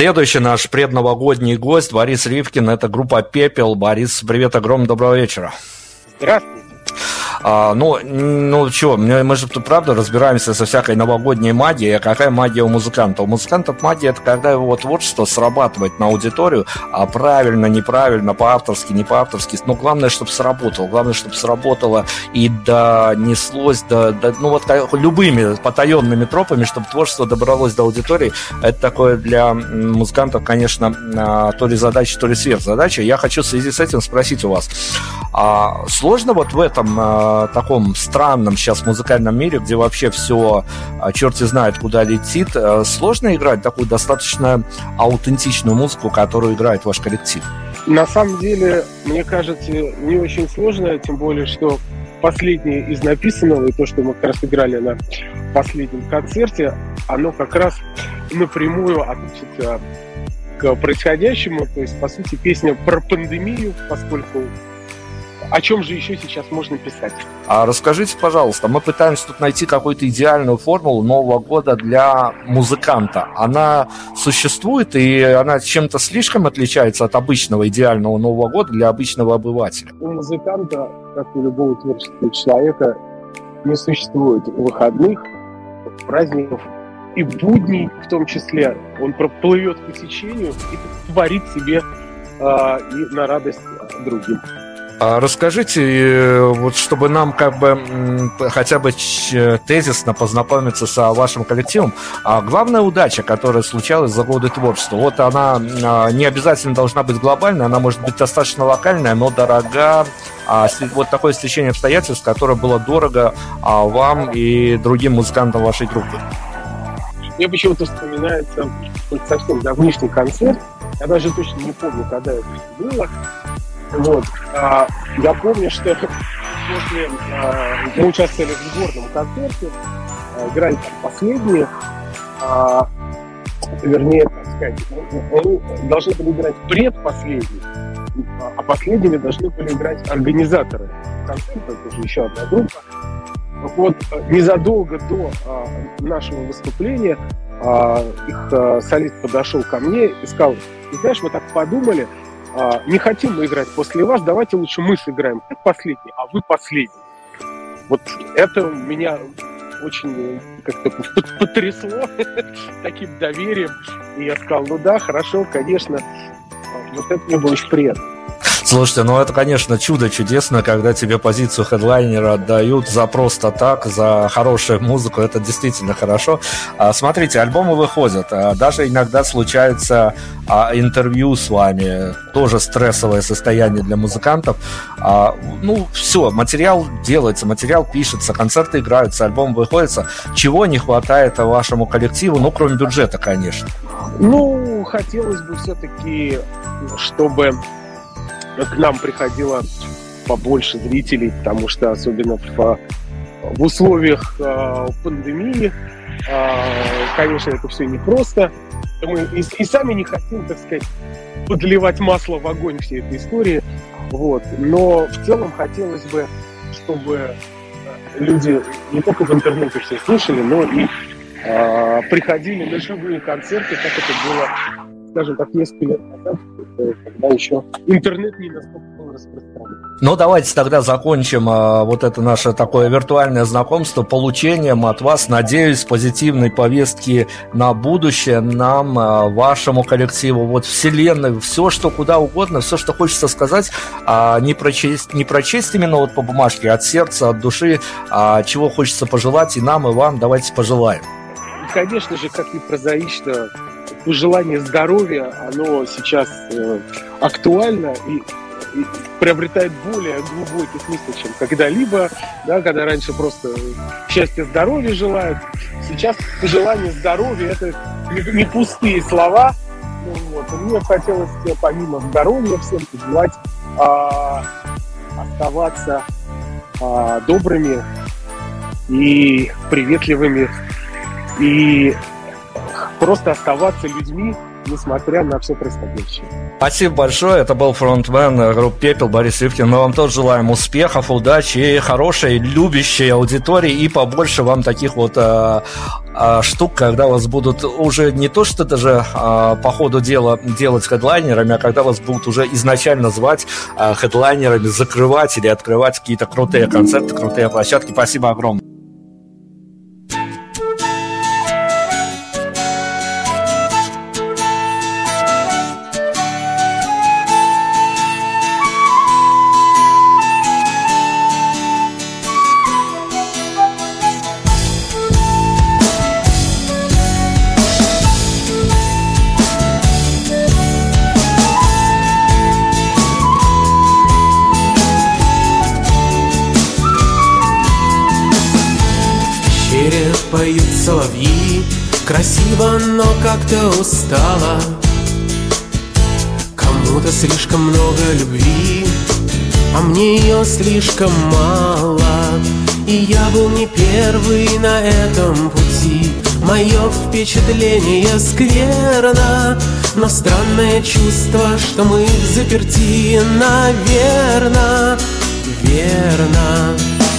Speaker 1: Следующий наш предновогодний гость Борис Ривкин. Это группа «Пепел». Борис, привет, огромное доброго вечера.
Speaker 16: Здравствуйте.
Speaker 1: А, ну, ну что, мы же тут правда разбираемся со всякой новогодней магией. А какая магия у музыканта? У музыкантов магия это когда его творчество срабатывает на аудиторию, а правильно, неправильно, по-авторски, не по-авторски. Но главное, чтобы сработало. Главное, чтобы сработало и донеслось до, до ну вот любыми потаенными тропами, чтобы творчество добралось до аудитории. Это такое для музыкантов, конечно, а, то ли задача, то ли сверхзадача. Я хочу в связи с этим спросить у вас, а сложно вот в этом а, таком странном сейчас музыкальном мире, где вообще все а, черти знает, куда летит, э, сложно играть такую достаточно аутентичную музыку, которую играет ваш коллектив?
Speaker 16: На самом деле, мне кажется, не очень сложно, тем более, что последнее из написанного, и то, что мы как раз играли на последнем концерте, оно как раз напрямую относится к происходящему. То есть, по сути, песня про пандемию, поскольку о чем же еще сейчас можно писать?
Speaker 1: А расскажите, пожалуйста, мы пытаемся тут найти какую-то идеальную формулу Нового года для музыканта. Она существует, и она чем-то слишком отличается от обычного идеального Нового года для обычного обывателя?
Speaker 16: У музыканта, как у любого творческого человека, не существует выходных, праздников и будней в том числе. Он проплывет по течению и творит себе э, и на радость другим.
Speaker 1: А расскажите, э, вот чтобы нам как бы хотя бы тезисно познакомиться с вашим коллективом, а главная удача, которая случалась за годы творчества, вот она а, не обязательно должна быть глобальной, она может быть достаточно локальная, но дорога. А вот такое стечение обстоятельств, которое было дорого вам и другим музыкантам вашей группы.
Speaker 16: Мне почему-то вспоминается совсем давнишний концерт. Я даже точно не помню, когда это было. Вот. А, я помню, что после а, мы участвовали в сборном концерте, а, играли там последние, а, вернее, так сказать, мы должны были играть предпоследний, а последними должны были играть организаторы концерта, это уже еще одна группа. Вот незадолго до а, нашего выступления а, их а, солист подошел ко мне и сказал, знаешь, мы так подумали, а, не хотим мы играть после вас, давайте лучше мы сыграем как последний, а вы последний. Вот это меня очень как-то потрясло таким доверием. И я сказал, ну да, хорошо, конечно. Вот это мне было очень приятно.
Speaker 1: Слушайте, ну это, конечно, чудо чудесно, когда тебе позицию хедлайнера отдают за просто так, за хорошую музыку, это действительно хорошо. А, смотрите, альбомы выходят, а, даже иногда случается а, интервью с вами, тоже стрессовое состояние для музыкантов. Ну, все, материал делается, материал пишется, концерты играются, альбом выходится. Чего не хватает вашему коллективу, ну, кроме бюджета, конечно?
Speaker 16: Ну, хотелось бы все-таки, чтобы к нам приходило побольше зрителей, потому что особенно в, в условиях э, пандемии, э, конечно, это все непросто. Мы и, и сами не хотим, так сказать, подливать масло в огонь всей этой истории. Вот. Но в целом хотелось бы, чтобы люди не только в интернете все слушали, но и э, приходили на живые концерты, как это было скажем так, несколько лет назад, когда еще интернет не настолько был распространен.
Speaker 1: Ну, давайте тогда закончим а, вот это наше такое виртуальное знакомство получением от вас, надеюсь, позитивной повестки на будущее, нам, а, вашему коллективу, вот вселенной, все, что куда угодно, все, что хочется сказать, а, не прочесть, не прочесть именно вот по бумажке, от сердца, от души, а, чего хочется пожелать и нам, и вам, давайте пожелаем.
Speaker 16: Конечно же, как и прозаично, пожелание здоровья, оно сейчас э, актуально и, приобретает более глубокий смысл, чем когда-либо, да, когда раньше просто счастья, здоровья желают. Сейчас пожелание здоровья – это не, пустые слова. Ну, вот. Мне хотелось помимо здоровья всем пожелать а, оставаться а, добрыми и приветливыми и просто оставаться людьми, несмотря на все происходящее.
Speaker 1: Спасибо большое. Это был фронтмен группы «Пепел» Борис Ривкин. Мы вам тоже желаем успехов, удачи и хорошей, любящей аудитории, и побольше вам таких вот э, а, штук, когда вас будут уже не то, что даже а, по ходу дела делать хедлайнерами, а когда вас будут уже изначально звать а, хедлайнерами, закрывать или открывать какие-то крутые концерты, крутые площадки. Спасибо огромное.
Speaker 11: Как-то устала. Кому-то слишком много любви А мне ее слишком мало. И я был не первый на этом пути. Мое впечатление скверно Но странное чувство, что мы заперти Наверно, верно. не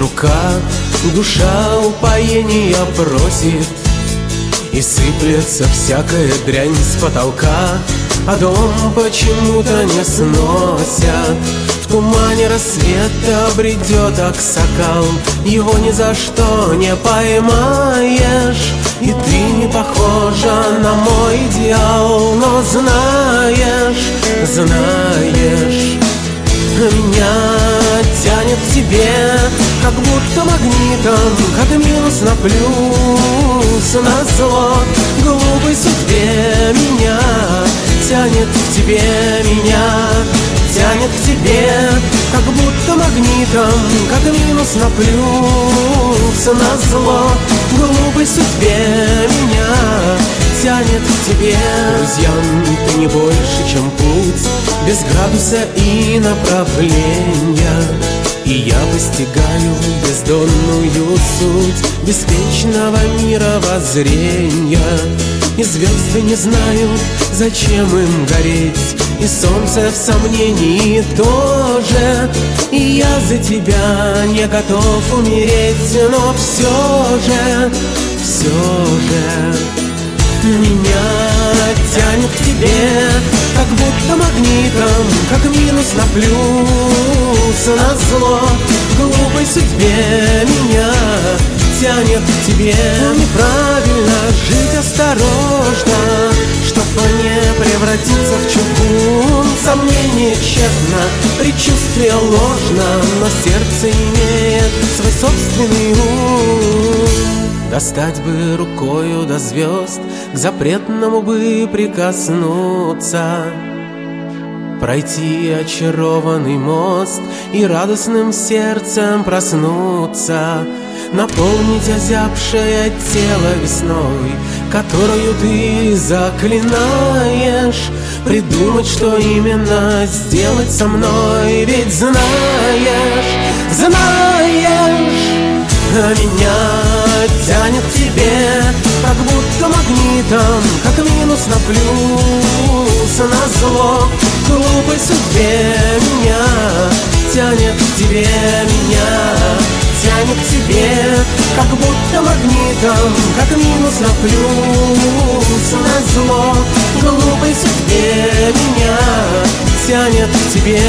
Speaker 11: рука Душа упоения просит И сыплется всякая дрянь с потолка А дом почему-то не сносят. В тумане рассвета бредет аксакал Его ни за что не поймаешь. И ты не похожа на мой идеал Но знаешь, знаешь Меня тянет к тебе Как будто магнитом, как минус на плюс На зло. Глупой судьбе меня Тянет к тебе меня Тянет к тебе, как будто магнитом Как минус на плюс На зло. Глупой судьбе меня тянет к тебе. Друзьям ты не больше, чем путь Без градуса и направления И я постигаю бездонную суть Беспечного мира воззрения И звезды не знают, зачем им гореть И солнце в сомнении тоже. И я за тебя не готов умереть Но все же, все же меня тянет к тебе Как будто магнитом, как минус на плюс. На зло глупой судьбе меня тянет к тебе. Неправильно жить осторожно Чтоб не превратиться в чугун. Сомнение тщетно, предчувствие ложно Но сердце имеет свой собственный ум Достать бы рукою до звезд, к запретному бы прикоснуться. Пройти очарованный мост и радостным сердцем проснуться, Наполнить озябшее тело весной, которую ты заклинаешь, Придумать, что именно сделать со мной, ведь знаешь, знаешь, а меня тянет к тебе Как будто магнитом, как минус на плюс На зло. Глупой судьбе меня Тянет к тебе меня Тянет к тебе, как будто магнитом Как минус на плюс На зло. Глупой судьбе меня Тянет к тебе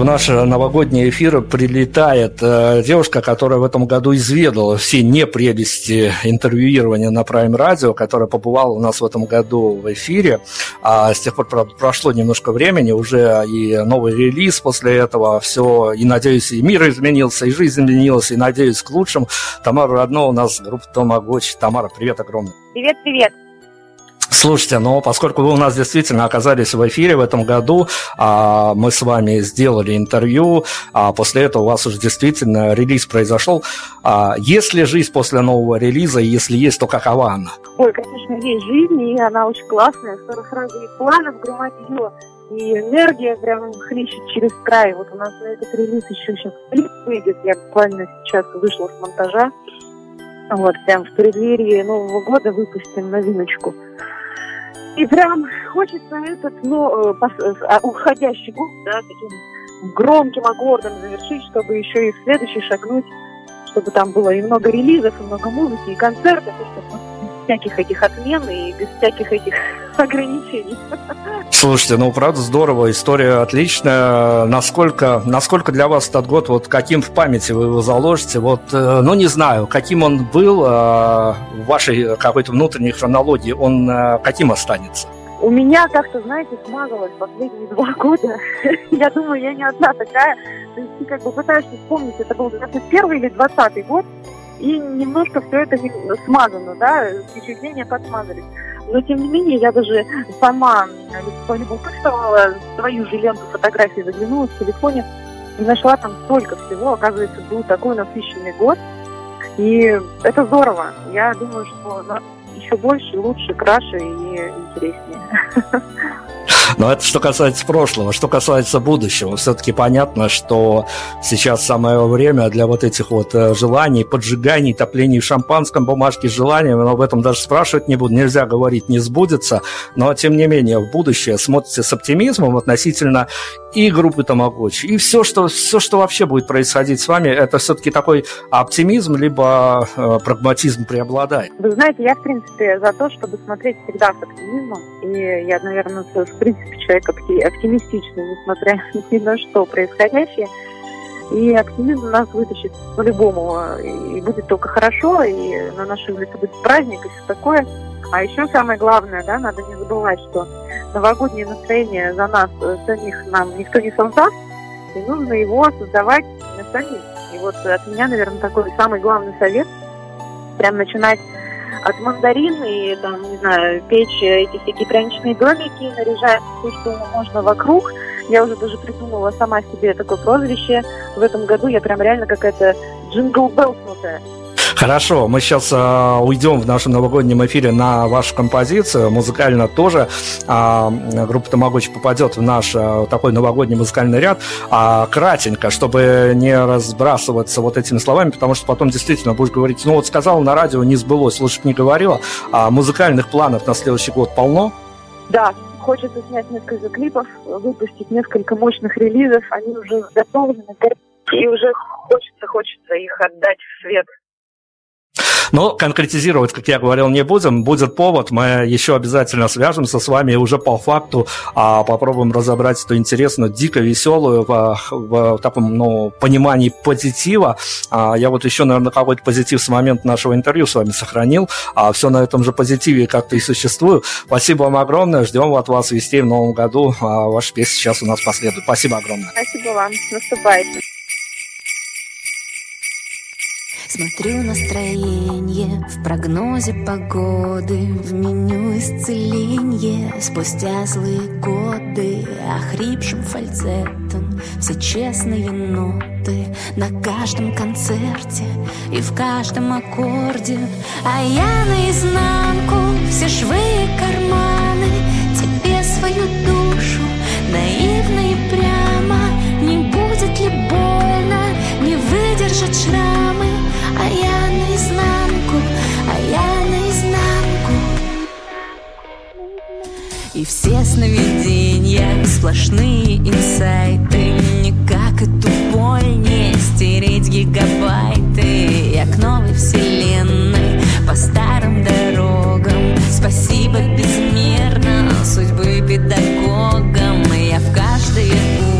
Speaker 1: в наш новогодний эфир прилетает э, девушка, которая в этом году изведала все непрелести интервьюирования на Prime Radio, которая побывала у нас в этом году в эфире. А с тех пор прошло немножко времени, уже и новый релиз после этого, все, и надеюсь, и мир изменился, и жизнь изменилась, и надеюсь, к лучшему. Тамара Родно у нас группа Томагочи. Тамара, привет огромный.
Speaker 17: Привет, привет.
Speaker 1: Слушайте, но поскольку вы у нас действительно оказались в эфире в этом году, а, мы с вами сделали интервью, а после этого у вас уже действительно релиз произошел. А, есть ли жизнь после нового релиза, если есть, то какова она?
Speaker 17: Ой, конечно, есть жизнь, и она очень классная. Сразу и планов громадье, и энергия прям хлещет через край. Вот у нас на этот релиз еще сейчас клип выйдет. Я буквально сейчас вышла с монтажа. Вот, прям в преддверии Нового года выпустим новиночку. И прям хочется этот, ну, э, э, а, уходящий год, да, таким громким аккордом завершить, чтобы еще и в следующий шагнуть, чтобы там было и много релизов, и много музыки, и концертов, и чтобы всяких этих отмен и без всяких этих ограничений.
Speaker 1: Слушайте, ну правда здорово, история отличная. Насколько, насколько для вас этот год, вот каким в памяти вы его заложите? Вот, э, ну не знаю, каким он был э, в вашей какой-то внутренней хронологии, он э, каким останется?
Speaker 17: У меня как-то, знаете, смазалось последние два года. я думаю, я не одна такая. То есть ты как бы пытаешься вспомнить, это был 21 или 20 год, и немножко все это смазано, да, впечатления подсмазались. Но, тем не менее, я даже сама полюбопытствовала свою же ленту фотографий, заглянула в телефоне и нашла там столько всего. Оказывается, был такой насыщенный год. И это здорово. Я думаю, что еще больше, лучше, краше и интереснее.
Speaker 1: Но это что касается прошлого. Что касается будущего, все-таки понятно, что сейчас самое время для вот этих вот э, желаний, поджиганий, топлений в шампанском, бумажки с желаниями, но об этом даже спрашивать не буду, нельзя говорить, не сбудется. Но, тем не менее, в будущее смотрите с оптимизмом относительно и группы Тамагочи, и все что, все, что вообще будет происходить с вами, это все-таки такой оптимизм, либо э, прагматизм преобладает?
Speaker 17: Вы знаете, я, в принципе, за то, чтобы смотреть всегда с оптимизмом, и я, наверное, принципе, человек оптимистичный, несмотря ни на что происходящее, и оптимизм нас вытащит по-любому, и будет только хорошо, и на нашей улице будет праздник, и все такое. А еще самое главное, да, надо не забывать, что новогоднее настроение за нас э, самих нам никто не создаст, и нужно его создавать самим. И вот от меня, наверное, такой самый главный совет, прям начинать от мандарин и, там, не знаю, печь эти всякие пряничные домики, наряжать все, что можно вокруг. Я уже даже придумала сама себе такое прозвище. В этом году я прям реально какая-то джингл белснутая.
Speaker 1: Хорошо, мы сейчас э, уйдем в нашем новогоднем эфире на вашу композицию. Музыкально тоже э, группа Тамагочи попадет в наш э, такой новогодний музыкальный ряд. А кратенько, чтобы не разбрасываться вот этими словами, потому что потом действительно будешь говорить, ну вот сказал на радио, не сбылось, лучше бы не говорила. А музыкальных планов на следующий год полно?
Speaker 17: Да, хочется снять несколько клипов, выпустить несколько мощных релизов. Они уже готовы, и уже хочется, хочется их отдать в свет
Speaker 1: но конкретизировать, как я говорил, не будем. Будет повод, мы еще обязательно свяжемся с вами уже по факту а, попробуем разобрать эту интересную, дико веселую в, в таком ну, понимании позитива. А, я вот еще, наверное, какой-то позитив с момента нашего интервью с вами сохранил. А все на этом же позитиве как-то и существую. Спасибо вам огромное. Ждем от вас вести в новом году. А, ваша песня сейчас у нас последует. Спасибо огромное.
Speaker 17: Спасибо вам. Наступайте.
Speaker 4: Смотрю настроение в прогнозе погоды В меню исцеление спустя злые годы Охрипшим фальцетом все честные ноты На каждом концерте и в каждом аккорде. А я наизнанку все швы и карманы Тебе свою душу наивно и прямо. Не будет ли больно, не выдержать шрамы а я наизнанку, а я наизнанку. И все сновидения сплошные инсайты. Никак эту боль не стереть гигабайты. Я к новой вселенной по старым дорогам. Спасибо безмерно судьбы педагогам. Я в каждое утро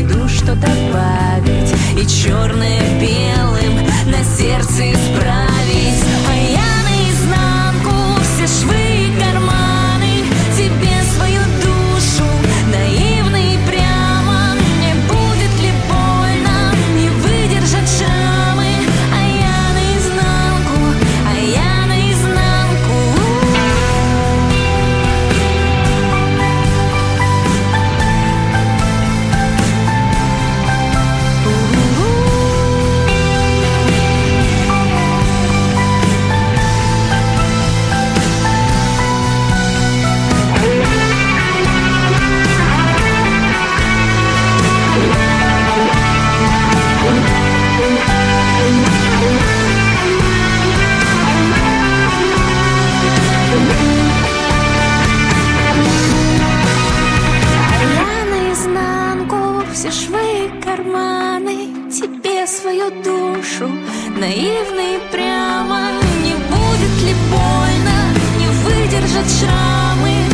Speaker 4: найду, что добавить. И черное белым на сердце исправить. А я наизнанку все швы наивно и прямо Не будет ли больно, не выдержат шрамы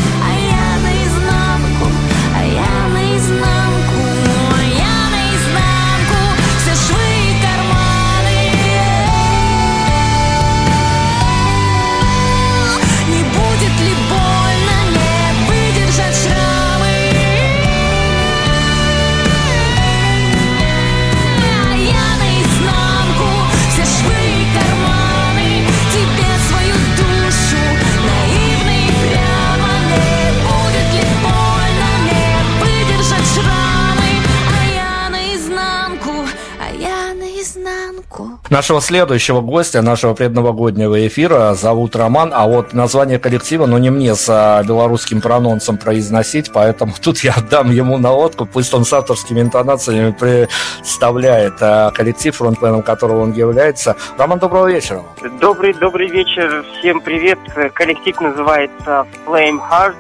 Speaker 1: Нашего следующего гостя, нашего предновогоднего эфира зовут Роман, а вот название коллектива, ну не мне с а, белорусским прононсом произносить, поэтому тут я отдам ему на откуп, пусть он с авторскими интонациями представляет а, коллектив, фронтменом которого он является. Роман, доброго вечера.
Speaker 18: Добрый, добрый вечер, всем привет. Коллектив называется Flame Heart.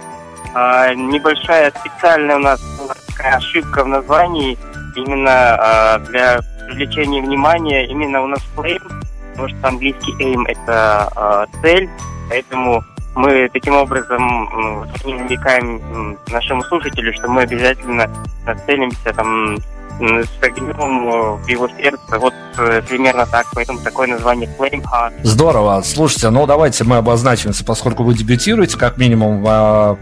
Speaker 18: А, небольшая специальная у нас такая ошибка в названии, именно для привлечения внимания. Именно у нас Flame, потому что английский aim это а, цель, поэтому мы таким образом м, намекаем нашему слушателю, что мы обязательно нацелимся там с огнем э, в его сердце. Вот э, примерно так, поэтому такое название Flame Heart.
Speaker 1: Здорово. Слушайте, ну давайте мы обозначимся, поскольку вы дебютируете как минимум в э,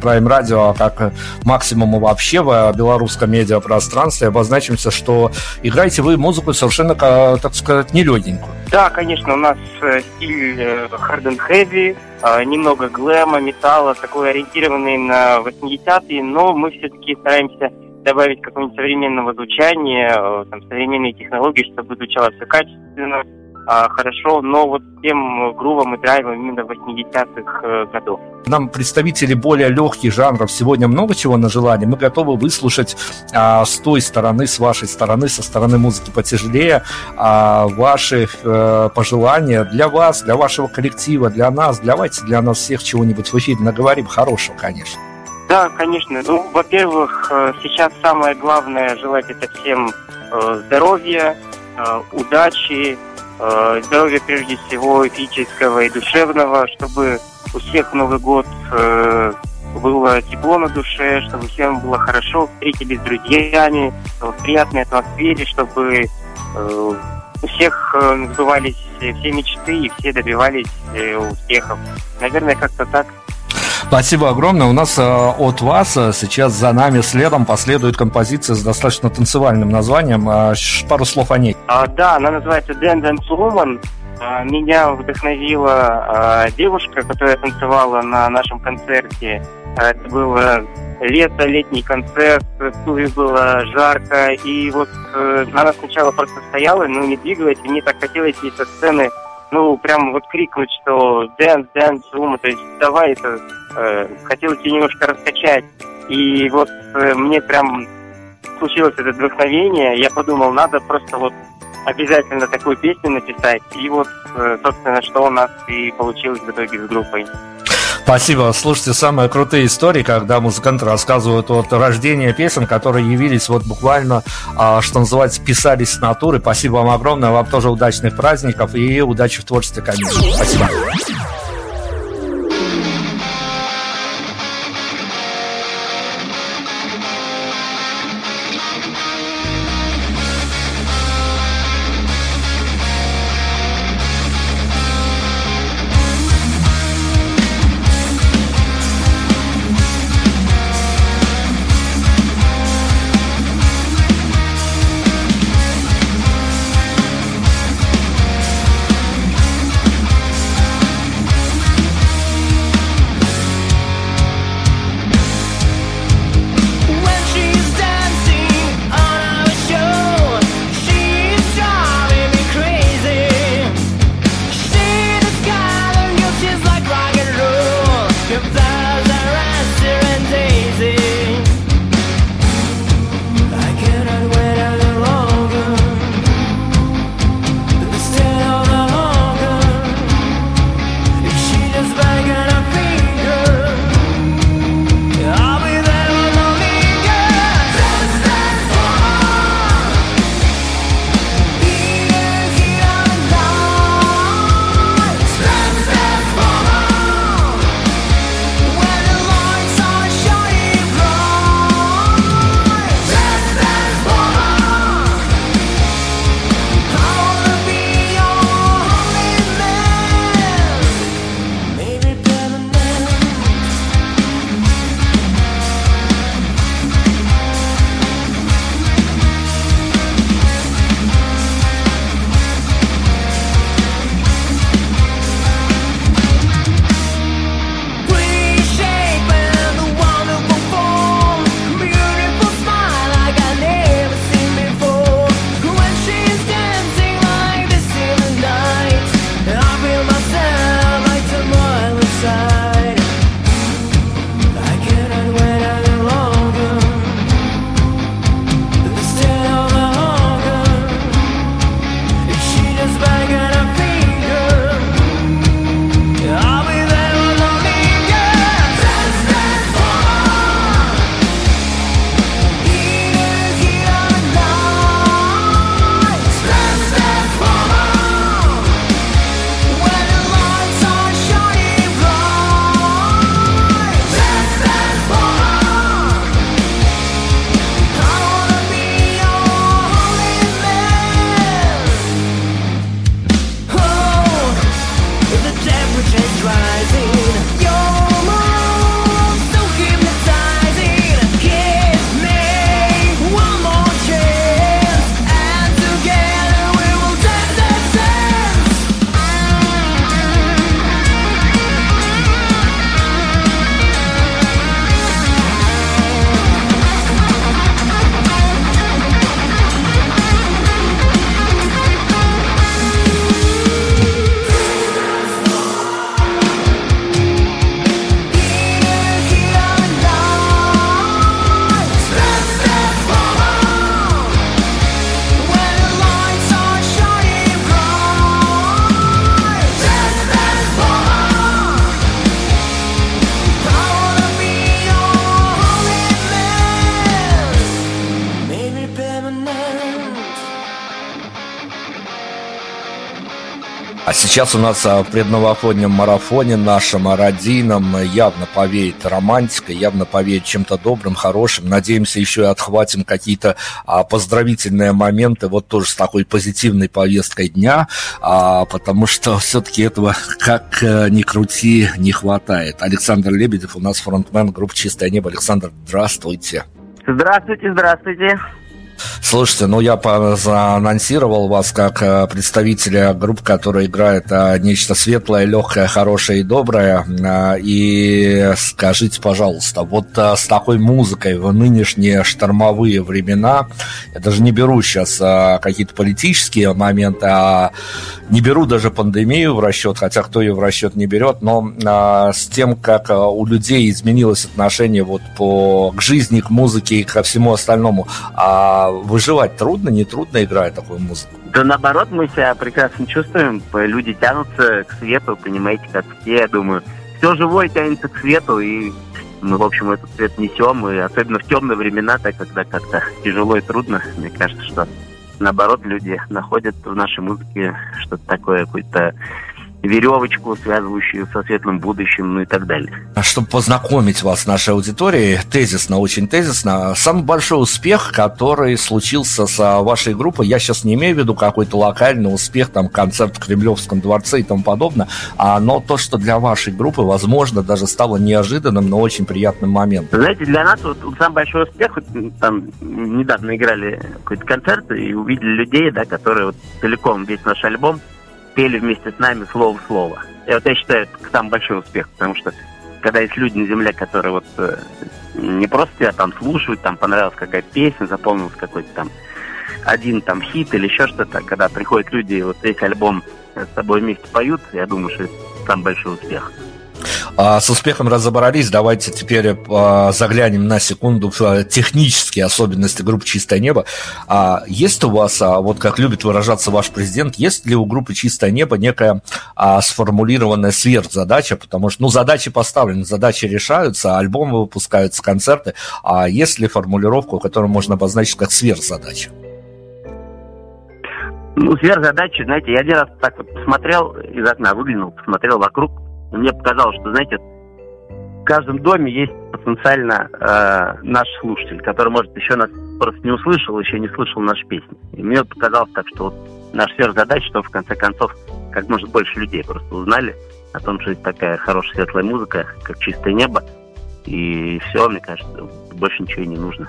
Speaker 1: Prime Radio, а как максимум вообще в белорусском медиапространстве, обозначимся, что играете вы музыку совершенно, так сказать, нелегенькую.
Speaker 18: Да, конечно, у нас стиль hard and heavy, немного глэма, металла, такой ориентированный на 80-е, но мы все-таки стараемся добавить какого-нибудь современного звучания, э, там, современные технологии, чтобы звучало все качественно, а, хорошо, но вот тем грувом и драйвом именно 80-х э, годов.
Speaker 1: Нам представители более легких жанров сегодня много чего на желание. Мы готовы выслушать а, с той стороны, с вашей стороны, со стороны музыки потяжелее, а, ваши э, пожелания для вас, для вашего коллектива, для нас. Давайте для нас всех чего-нибудь в эфире наговорим хорошего, конечно.
Speaker 18: Да, конечно. Ну, во-первых, э, сейчас самое главное желать это всем э, здоровья, э, удачи, здоровья прежде всего физического и душевного, чтобы у всех Новый год было тепло на душе, чтобы всем было хорошо, встретились с друзьями, в приятной атмосфере, чтобы у всех сбывались все мечты и все добивались успехов. Наверное, как-то так.
Speaker 1: Спасибо огромное. У нас э, от вас э, сейчас за нами следом последует композиция с достаточно танцевальным названием. Э, пару слов о ней.
Speaker 18: А, да, она называется Dance Dance Woman. А, меня вдохновила а, девушка, которая танцевала на нашем концерте. А, это было лето, летний концерт, в Туве было жарко, и вот она сначала просто стояла, ну, не двигалась, и мне так хотелось ей со сцены, ну, прям вот крикнуть, что dance, dance, woman, то есть давай это, э, хотелось ее немножко раскачать. И вот э, мне прям случилось это вдохновение, я подумал, надо просто вот обязательно такую песню написать. И вот, э, собственно, что у нас и получилось в итоге с группой.
Speaker 1: Спасибо. Слушайте, самые крутые истории, когда музыканты рассказывают от рождения песен, которые явились вот буквально, а, что называется, писались с натуры. Спасибо вам огромное. Вам тоже удачных праздников и удачи в творчестве, конечно. Спасибо. Сейчас у нас а, в предновогоднем марафоне нашем родийном явно повеет романтикой, явно повеет чем-то добрым, хорошим. Надеемся, еще и отхватим какие-то а, поздравительные моменты, вот тоже с такой позитивной повесткой дня, а, потому что все-таки этого, как а, ни крути, не хватает. Александр Лебедев у нас фронтмен группы «Чистое небо». Александр, здравствуйте.
Speaker 19: Здравствуйте, здравствуйте.
Speaker 1: Слушайте, ну я заанонсировал вас как э, представителя групп, которые играют э, нечто светлое, легкое, хорошее и доброе. Э, и скажите, пожалуйста, вот с такой музыкой в нынешние штормовые времена, я даже не беру сейчас какие-то политические моменты, а не беру даже пандемию в расчет, хотя кто ее в расчет не берет, но с тем, как у людей изменилось отношение вот по, к жизни, к музыке и ко всему остальному, а выживать трудно, не трудно, играя такую музыку?
Speaker 19: Да наоборот, мы себя прекрасно чувствуем. Люди тянутся к свету, понимаете, как все, я думаю. Все живое тянется к свету, и мы, в общем, этот свет несем. И особенно в темные времена, так когда как-то тяжело и трудно, мне кажется, что наоборот, люди находят в нашей музыке что-то такое, какой-то веревочку, связывающую со светлым будущим, ну и так далее.
Speaker 1: А чтобы познакомить вас с нашей аудиторией, тезисно, очень тезисно, самый большой успех, который случился с вашей группой, я сейчас не имею в виду какой-то локальный успех, там, концерт в Кремлевском дворце и тому подобное, а, но то, что для вашей группы, возможно, даже стало неожиданным, но очень приятным моментом.
Speaker 19: Знаете, для нас вот, вот самый большой успех, вот, там недавно играли какой-то концерт и увидели людей, да, которые вот целиком весь наш альбом пели вместе с нами слово в слово. И вот я считаю, это там большой успех, потому что когда есть люди на земле, которые вот э, не просто тебя там слушают, там понравилась какая-то песня, запомнился какой-то там один там хит или еще что-то, когда приходят люди, вот весь альбом с тобой вместе поют, я думаю, что это там большой успех.
Speaker 1: А, с успехом разобрались. Давайте теперь а, заглянем на секунду в а, технические особенности группы «Чистое небо». Есть у вас, вот как любит выражаться ваш президент, есть ли у группы «Чистое небо» некая сформулированная сверхзадача? Потому что, ну, задачи поставлены, задачи решаются, альбомы выпускаются, концерты. А есть ли формулировка, которую можно обозначить как сверхзадача?
Speaker 19: Ну, сверхзадача, знаете, я один раз так вот посмотрел из окна, выглянул, посмотрел вокруг, мне показалось, что, знаете, в каждом доме есть потенциально э, наш слушатель, который, может, еще нас просто не услышал, еще не слышал наши песни. И мне показалось так, что вот наша сверхзадача, что в конце концов как можно больше людей просто узнали о том, что есть такая хорошая светлая музыка, как «Чистое небо», и все, мне кажется, больше ничего и не нужно.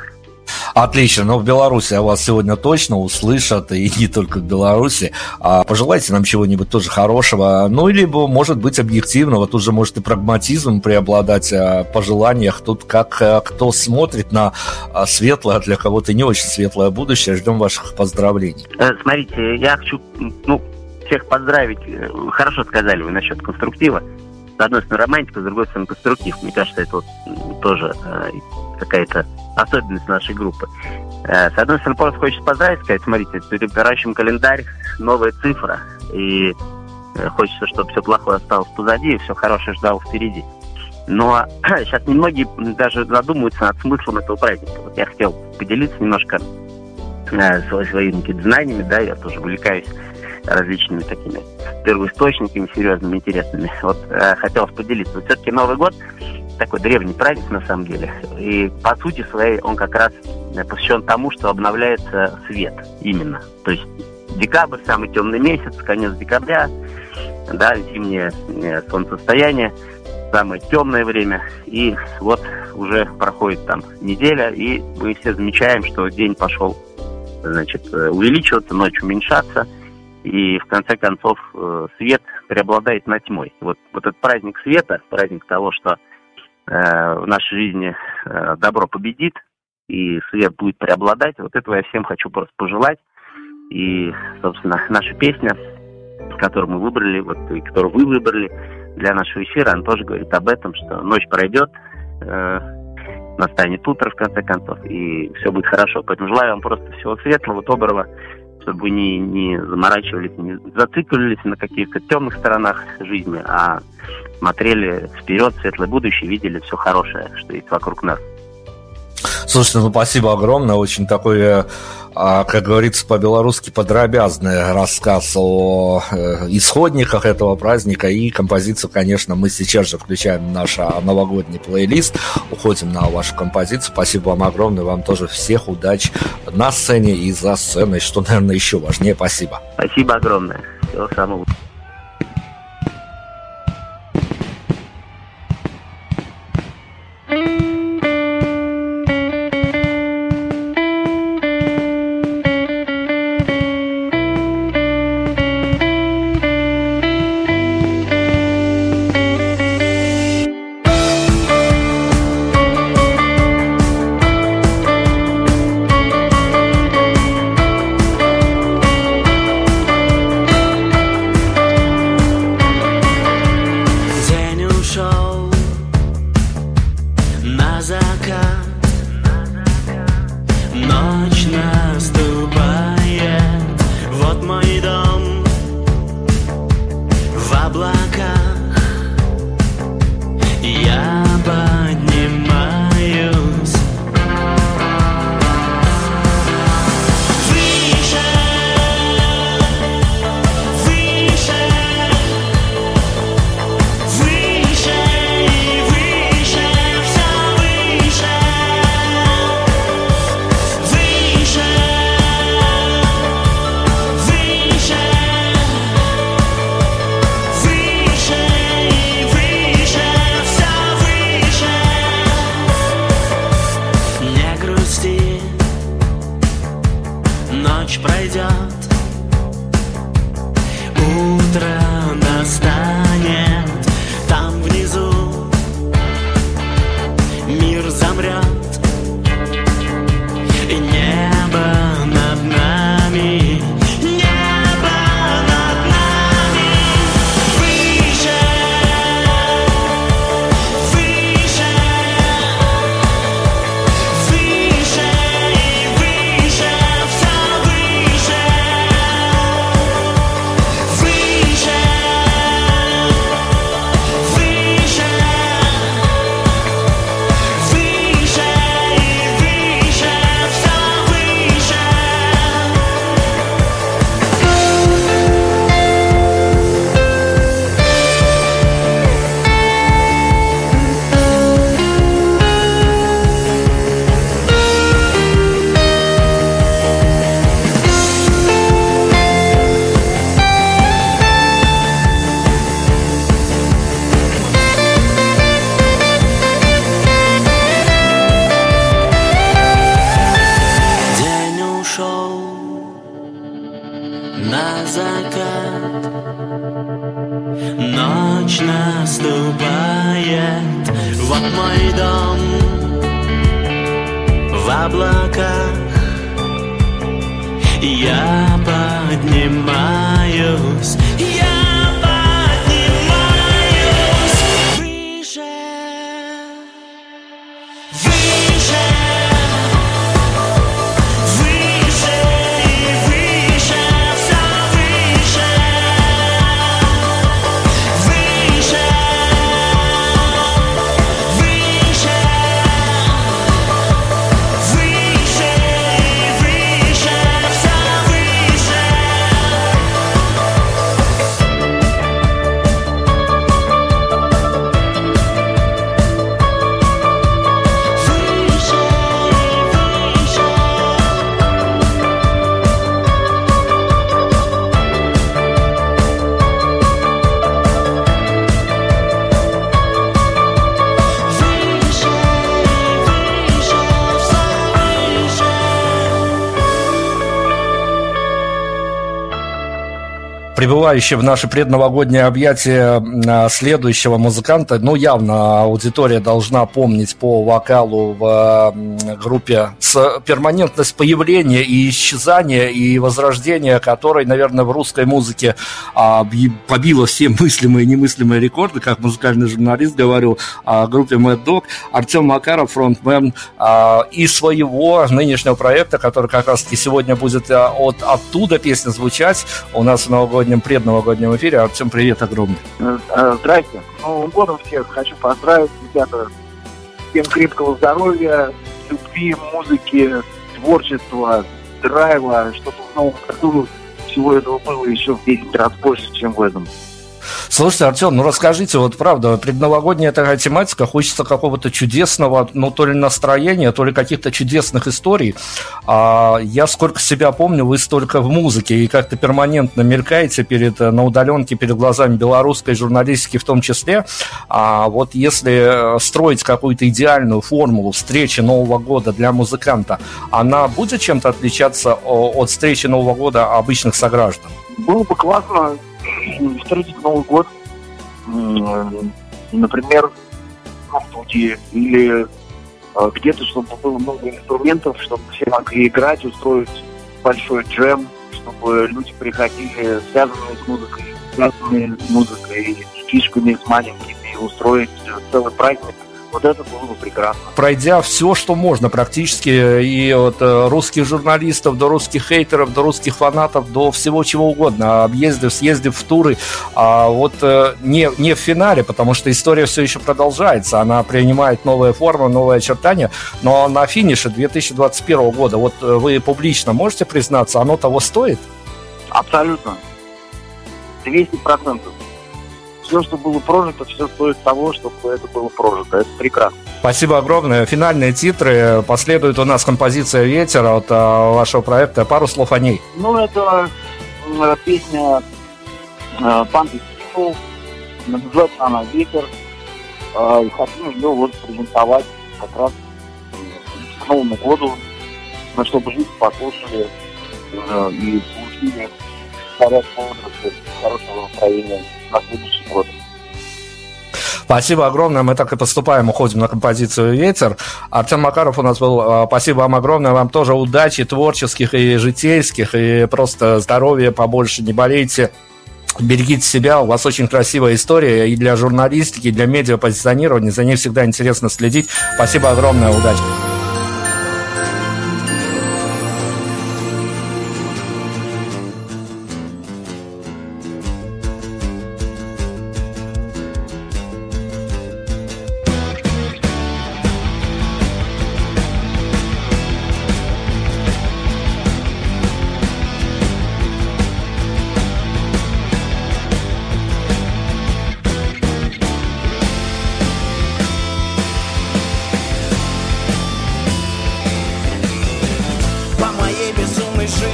Speaker 1: Отлично, но в Беларуси о вас сегодня точно услышат, и не только в Беларуси. А пожелайте нам чего-нибудь тоже хорошего, ну, либо, может быть, объективного, тут же может и прагматизм преобладать о пожеланиях. Тут как э, кто смотрит на а, светлое, а для кого-то не очень светлое будущее. Ждем ваших поздравлений.
Speaker 19: Э, смотрите, я хочу, ну, всех поздравить. Э, хорошо сказали вы насчет конструктива. С одной стороны романтика, с другой стороны конструктив. Мне кажется, это вот тоже какая-то особенность нашей группы. Э, с одной стороны, просто хочется поздравить, сказать, смотрите, перебирающим календарь, новая цифра, и э, хочется, чтобы все плохое осталось позади, и все хорошее ждало впереди. Но сейчас немногие даже задумываются над смыслом этого праздника. Вот я хотел поделиться немножко э, своими какими знаниями, да, я тоже увлекаюсь различными такими первоисточниками серьезными, интересными. Вот э, хотелось поделиться. Все-таки Новый год такой древний праздник на самом деле. И по сути своей он как раз посвящен тому, что обновляется свет именно. То есть декабрь, самый темный месяц, конец декабря, да, зимнее э, солнцестояние, самое темное время. И вот уже проходит там неделя, и мы все замечаем, что день пошел значит, э, увеличиваться, ночь уменьшаться, и в конце концов э, свет преобладает над тьмой. Вот, вот этот праздник света, праздник того, что Э, в нашей жизни э, добро победит, и свет будет преобладать. Вот этого я всем хочу просто пожелать. И, собственно, наша песня, которую мы выбрали, вот, и которую вы выбрали для нашего эфира, она тоже говорит об этом, что ночь пройдет, э, настанет утро, в конце концов, и все будет хорошо. Поэтому желаю вам просто всего светлого, доброго, чтобы не, не заморачивались, не зацикливались на каких-то темных сторонах жизни, а смотрели вперед, светлое будущее, видели все хорошее, что есть вокруг нас.
Speaker 1: Слушайте, ну спасибо огромное, очень такой а, как говорится по-белорусски, подробязный рассказ о э, исходниках этого праздника и композицию, конечно, мы сейчас же включаем в наш а, новогодний плейлист, уходим на вашу композицию. Спасибо вам огромное, вам тоже всех удач на сцене и за сценой, что, наверное, еще важнее. Спасибо.
Speaker 19: Спасибо огромное. Всего самого лучшего. Я поднимаюсь.
Speaker 1: Я прибывающий в наше предновогоднее объятие а, следующего музыканта. Ну, явно аудитория должна помнить по вокалу в группе с перманентность появления и исчезания и возрождения, которой, наверное, в русской музыке а, побила все мыслимые и немыслимые рекорды, как музыкальный журналист говорил о группе Mad Dog. Артем Макаров, фронтмен а, и своего нынешнего проекта, который как раз-таки сегодня будет от оттуда песня звучать у нас в новогоднем новогоднем, предновогоднем эфире. Артем, привет огромный.
Speaker 20: Э, э, здрасте. Новым годом всех хочу поздравить, ребята. Всем крепкого здоровья, любви, музыки, творчества, драйва, чтобы в новом году всего этого было еще в 10 раз больше, чем в этом.
Speaker 1: Слушайте, Артем, ну расскажите, вот правда, предновогодняя такая тематика, хочется какого-то чудесного, ну то ли настроения, то ли каких-то чудесных историй. А, я сколько себя помню, вы столько в музыке и как-то перманентно мелькаете перед, на удаленке перед глазами белорусской журналистики в том числе. А вот если строить какую-то идеальную формулу встречи Нового года для музыканта, она будет чем-то отличаться от встречи Нового года обычных сограждан?
Speaker 20: Было бы классно встретить Новый год, например, на студии или а, где-то, чтобы было много инструментов, чтобы все могли играть, устроить большой джем, чтобы люди приходили связанные с музыкой, связанные с музыкой, с кишками, с маленькими, устроить целый праздник вот это было бы прекрасно.
Speaker 1: Пройдя все, что можно практически, и от э, русских журналистов до русских хейтеров, до русских фанатов, до всего чего угодно, объездив, съездив в туры, а вот э, не, не в финале, потому что история все еще продолжается, она принимает новые формы, новые очертания, но на финише 2021 года, вот э, вы публично можете признаться, оно того стоит?
Speaker 20: Абсолютно. 200 процентов все, что было прожито, все стоит того, чтобы это было прожито. Это прекрасно.
Speaker 1: Спасибо огромное. Финальные титры. Последует у нас композиция «Ветер» от а, вашего проекта. Пару слов о ней.
Speaker 20: Ну, это э, песня э, «Панты Стимул». Называется она «Ветер». Э, хотим ее вот презентовать как раз к Новому году, чтобы люди послушали и получили заряд бодрости, хорошего настроения на следующий год.
Speaker 1: Спасибо огромное. Мы так и поступаем, уходим на композицию «Ветер». Артем Макаров у нас был. А, спасибо вам огромное. Вам тоже удачи творческих и житейских, и просто здоровья побольше. Не болейте. Берегите себя, у вас очень красивая история и для журналистики, и для медиапозиционирования, за ней всегда интересно следить. Спасибо огромное, удачи.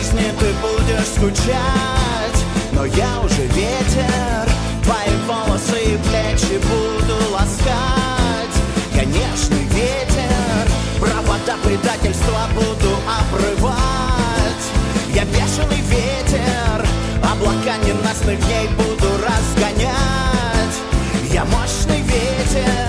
Speaker 1: жизни ты будешь скучать. Но я уже ветер Твои волосы и плечи буду ласкать. Конечно, ветер Провода предательства буду обрывать. Я бешеный ветер Облака ненастных дней буду разгонять. Я мощный ветер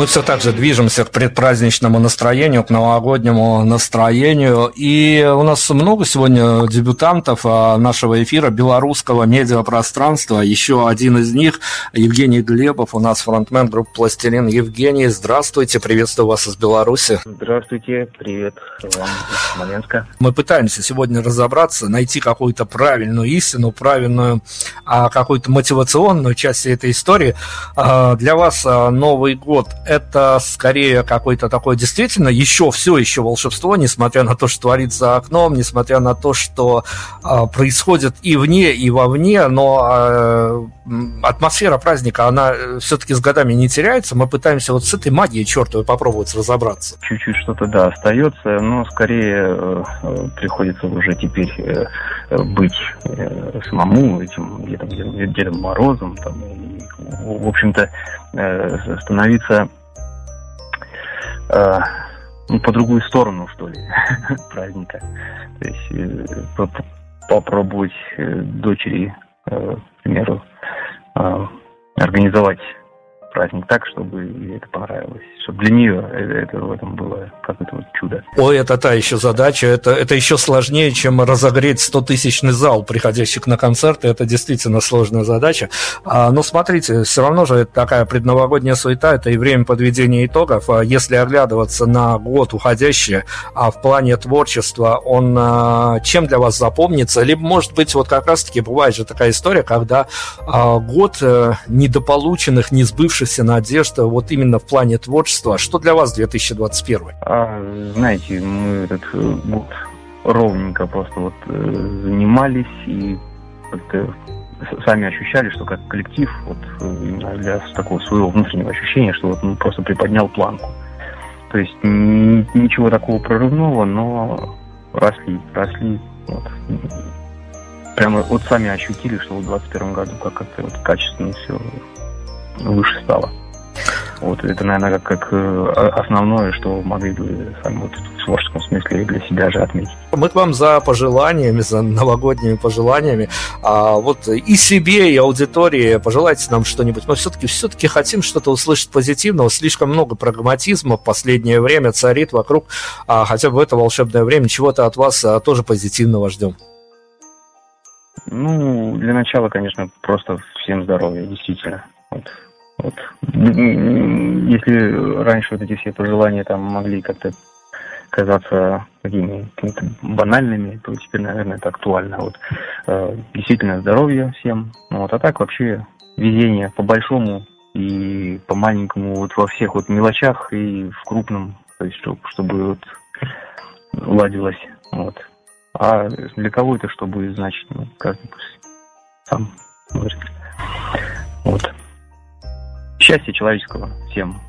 Speaker 1: Мы все так же движемся к предпраздничному настроению, к новогоднему настроению. И у нас много сегодня дебютантов а, нашего эфира белорусского медиапространства. Еще один из них, Евгений Глебов, у нас фронтмен группы «Пластилин». Евгений, здравствуйте, приветствую вас из Беларуси.
Speaker 21: Здравствуйте, привет вам из Смоленска.
Speaker 1: Мы пытаемся сегодня разобраться, найти какую-то правильную истину, правильную а, какую-то мотивационную часть этой истории. А, для вас Новый год – это скорее какое-то такое действительно еще все еще волшебство, несмотря на то, что творится за окном, несмотря на то, что э, происходит и вне, и вовне, но э, атмосфера праздника, она э, все-таки с годами не теряется. Мы пытаемся вот с этой магией чертовой попробовать разобраться.
Speaker 21: Чуть-чуть что-то, да, остается, но скорее э, э приходится уже теперь э, быть э, самому этим Дедом, Дедом Морозом, там, и, в общем-то, э, становиться э, ну, по другую сторону, что ли, праздника. То есть э, попробовать э, дочери, э, к примеру, э, организовать праздник так, чтобы ей это понравилось. Чтобы для нее это в этом было как это вот чудо.
Speaker 1: Ой, это та еще задача. Это, это еще сложнее, чем разогреть 100-тысячный зал, приходящих на концерты. Это действительно сложная задача. А, но смотрите, все равно же это такая предновогодняя суета, это и время подведения итогов. А если оглядываться на год уходящий, а в плане творчества, он а, чем для вас запомнится? Либо, может быть, вот как раз-таки бывает же такая история, когда а, год а, недополученных, не сбывшихся надежд вот именно в плане творчества. Что для вас 2021?
Speaker 21: А, знаете, мы этот э, год ровненько просто вот э, занимались и как-то сами ощущали, что как коллектив, вот именно для такого своего внутреннего ощущения, что вот он просто приподнял планку. То есть ничего такого прорывного, но росли, росли. Вот. Прямо вот сами ощутили, что в 2021 году как-то вот качественно все выше стало. Вот это, наверное, как, как э, основное, что могли бы сами вот в творческом смысле для себя же отметить.
Speaker 1: Мы к вам за пожеланиями, за новогодними пожеланиями. А вот и себе, и аудитории пожелайте нам что-нибудь. Мы все-таки все-таки хотим что-то услышать позитивного. Слишком много прагматизма в последнее время царит вокруг. А хотя бы в это волшебное время чего-то от вас а, тоже позитивного ждем.
Speaker 21: Ну, для начала, конечно, просто всем здоровья, действительно. Вот вот. Если раньше вот эти все пожелания там могли как-то казаться какими то банальными, то теперь, наверное, это актуально. Вот э, действительно здоровья всем. Ну, вот, а так вообще везение по большому и по маленькому вот во всех вот мелочах и в крупном, то есть чтобы, чтобы вот ладилось. Вот. А для кого это что будет значить, ну, каждый пусть сам говорит. Счастья человеческого всем.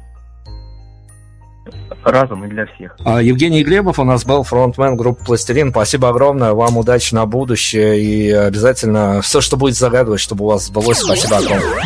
Speaker 21: Разум и для всех.
Speaker 1: А, Евгений Глебов у нас был фронтмен группы «Пластилин». Спасибо огромное. Вам удачи на будущее. И обязательно все, что будет загадывать, чтобы у вас сбылось. Спасибо огромное.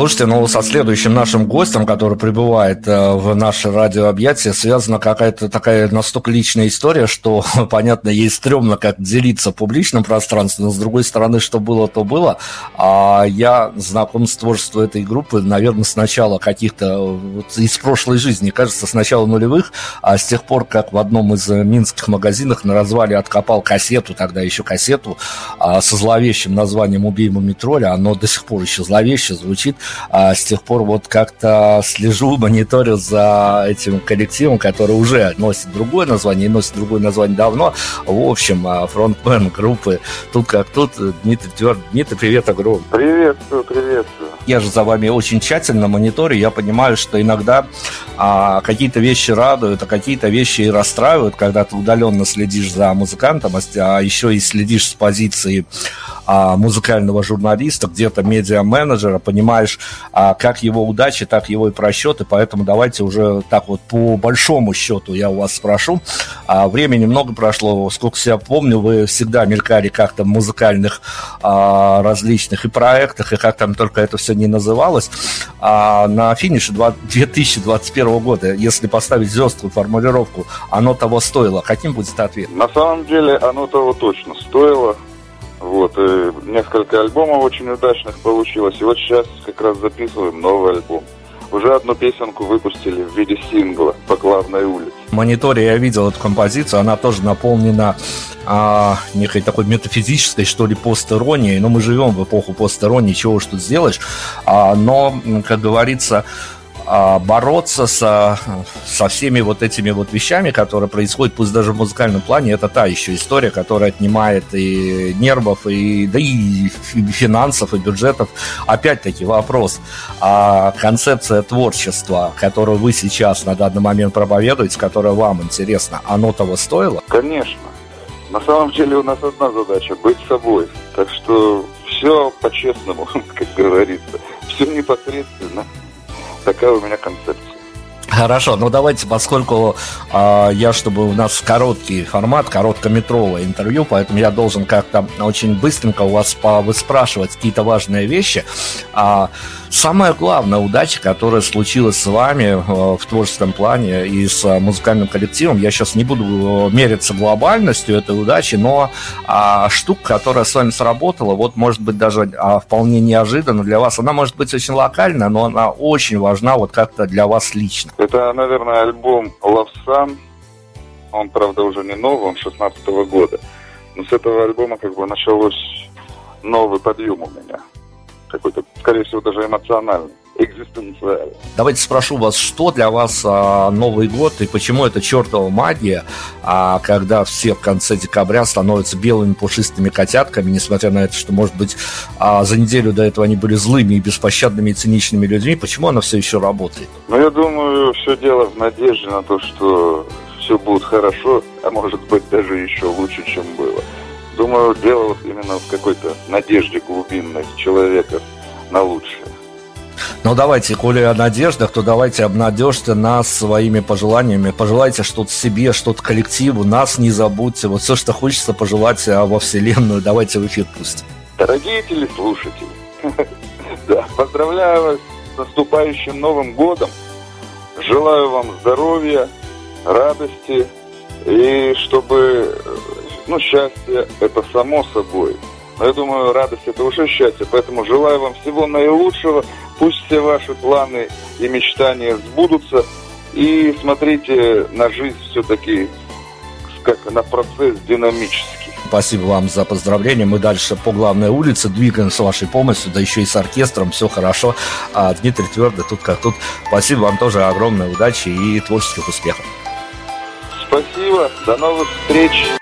Speaker 1: Слушайте, ну со следующим нашим гостем, который прибывает э, в наше радиообъятие, связана какая-то такая настолько личная история, что, понятно, ей стрёмно как делиться в публичном пространстве, но с другой стороны, что было, то было. А я знаком с творчеством этой группы, наверное, с начала каких-то, вот, из прошлой жизни, кажется, с начала нулевых, а с тех пор, как в одном из э, минских магазинах на развале откопал кассету, тогда еще кассету, а, со зловещим названием «Убей Мумитроля», оно до сих пор еще зловеще звучит, а с тех пор вот как-то слежу, мониторю за этим коллективом, который уже носит другое название и носит другое название давно. В общем, а, фронтмен группы «Тут как тут» Дмитрий Тверд. Дмитрий, привет огромный.
Speaker 22: Приветствую, приветствую.
Speaker 1: Я же за вами очень тщательно мониторю, я понимаю, что иногда а, какие-то вещи радуют, а какие-то вещи и расстраивают, когда ты удаленно следишь за музыкантом, а а еще и следишь с позиции а, музыкального журналиста, где-то медиа-менеджера, понимаешь, а, как его удачи, так его и просчеты, поэтому давайте уже так вот по большому счету я у вас спрошу. А, времени много прошло, сколько себя помню, вы всегда мелькали как-то в музыкальных а, различных и проектах, и как там только это все не называлось. А на финише два- 2021 года, если поставить жесткую формулировку, оно того стоило, каким будет ответ?
Speaker 22: На самом деле оно того точно стоило. Вот, и несколько альбомов очень удачных получилось. И вот сейчас как раз записываем новый альбом. Уже одну песенку выпустили в виде сингла по главной улице.
Speaker 1: Мониторе я видел эту композицию, она тоже наполнена а, некой такой метафизической, что ли, постеронией. Но мы живем в эпоху постеронии, чего уж тут сделаешь. А, но, как говорится, бороться со, со всеми вот этими вот вещами, которые происходят, пусть даже в музыкальном плане, это та еще история, которая отнимает и нервов, и, да и фи- финансов, и бюджетов. Опять-таки вопрос, а концепция творчества, которую вы сейчас на данный момент проповедуете, которая вам интересна, оно того стоило?
Speaker 22: Конечно. На самом деле у нас одна задача – быть собой. Так что все по-честному, как говорится. Все непосредственно. Такая у меня концепция.
Speaker 1: Хорошо, ну давайте, поскольку а, я, чтобы у нас короткий формат, короткометровое интервью, поэтому я должен как-то очень быстренько у вас выспрашивать какие-то важные вещи. А, самая главная удача, которая случилась с вами э, в творческом плане и с э, музыкальным коллективом, я сейчас не буду э, мериться глобальностью этой удачи, но а, штука, которая с вами сработала, вот может быть даже а, вполне неожиданно для вас, она может быть очень локальная, но она очень важна вот как-то для вас лично.
Speaker 22: Это, наверное, альбом Love Sun. Он, правда, уже не новый, он 16 года. Но с этого альбома как бы началось новый подъем у меня. Какой-то, скорее всего, даже эмоциональный. экзистенциально.
Speaker 1: Давайте спрошу вас, что для вас а, Новый год и почему это чертова магия, а, когда все в конце декабря становятся белыми пушистыми котятками, несмотря на это, что, может быть, а, за неделю до этого они были злыми и беспощадными и циничными людьми, почему она все еще работает?
Speaker 22: Ну, я думаю, все дело в надежде на то, что все будет хорошо, а может быть даже еще лучше, чем было. Думаю, дело именно в какой-то надежде глубинной человека на лучшее.
Speaker 1: Ну давайте, коли о надеждах, то давайте обнадежьте нас своими пожеланиями. Пожелайте что-то себе, что-то коллективу, нас не забудьте. Вот все, что хочется пожелать а, во Вселенную, давайте в эфир пустим.
Speaker 22: Дорогие телеслушатели, да, поздравляю вас с наступающим Новым годом. Желаю вам здоровья, радости и чтобы, ну, счастье это само собой. Но я думаю, радость это уже счастье, поэтому желаю вам всего наилучшего. Пусть все ваши планы и мечтания сбудутся. И смотрите на жизнь все-таки как на процесс динамический.
Speaker 1: Спасибо вам за поздравления. Мы дальше по главной улице двигаем с вашей помощью, да еще и с оркестром. Все хорошо. А Дмитрий Твердый тут как тут. Спасибо вам тоже огромной удачи и творческих успехов.
Speaker 22: Спасибо. До новых встреч.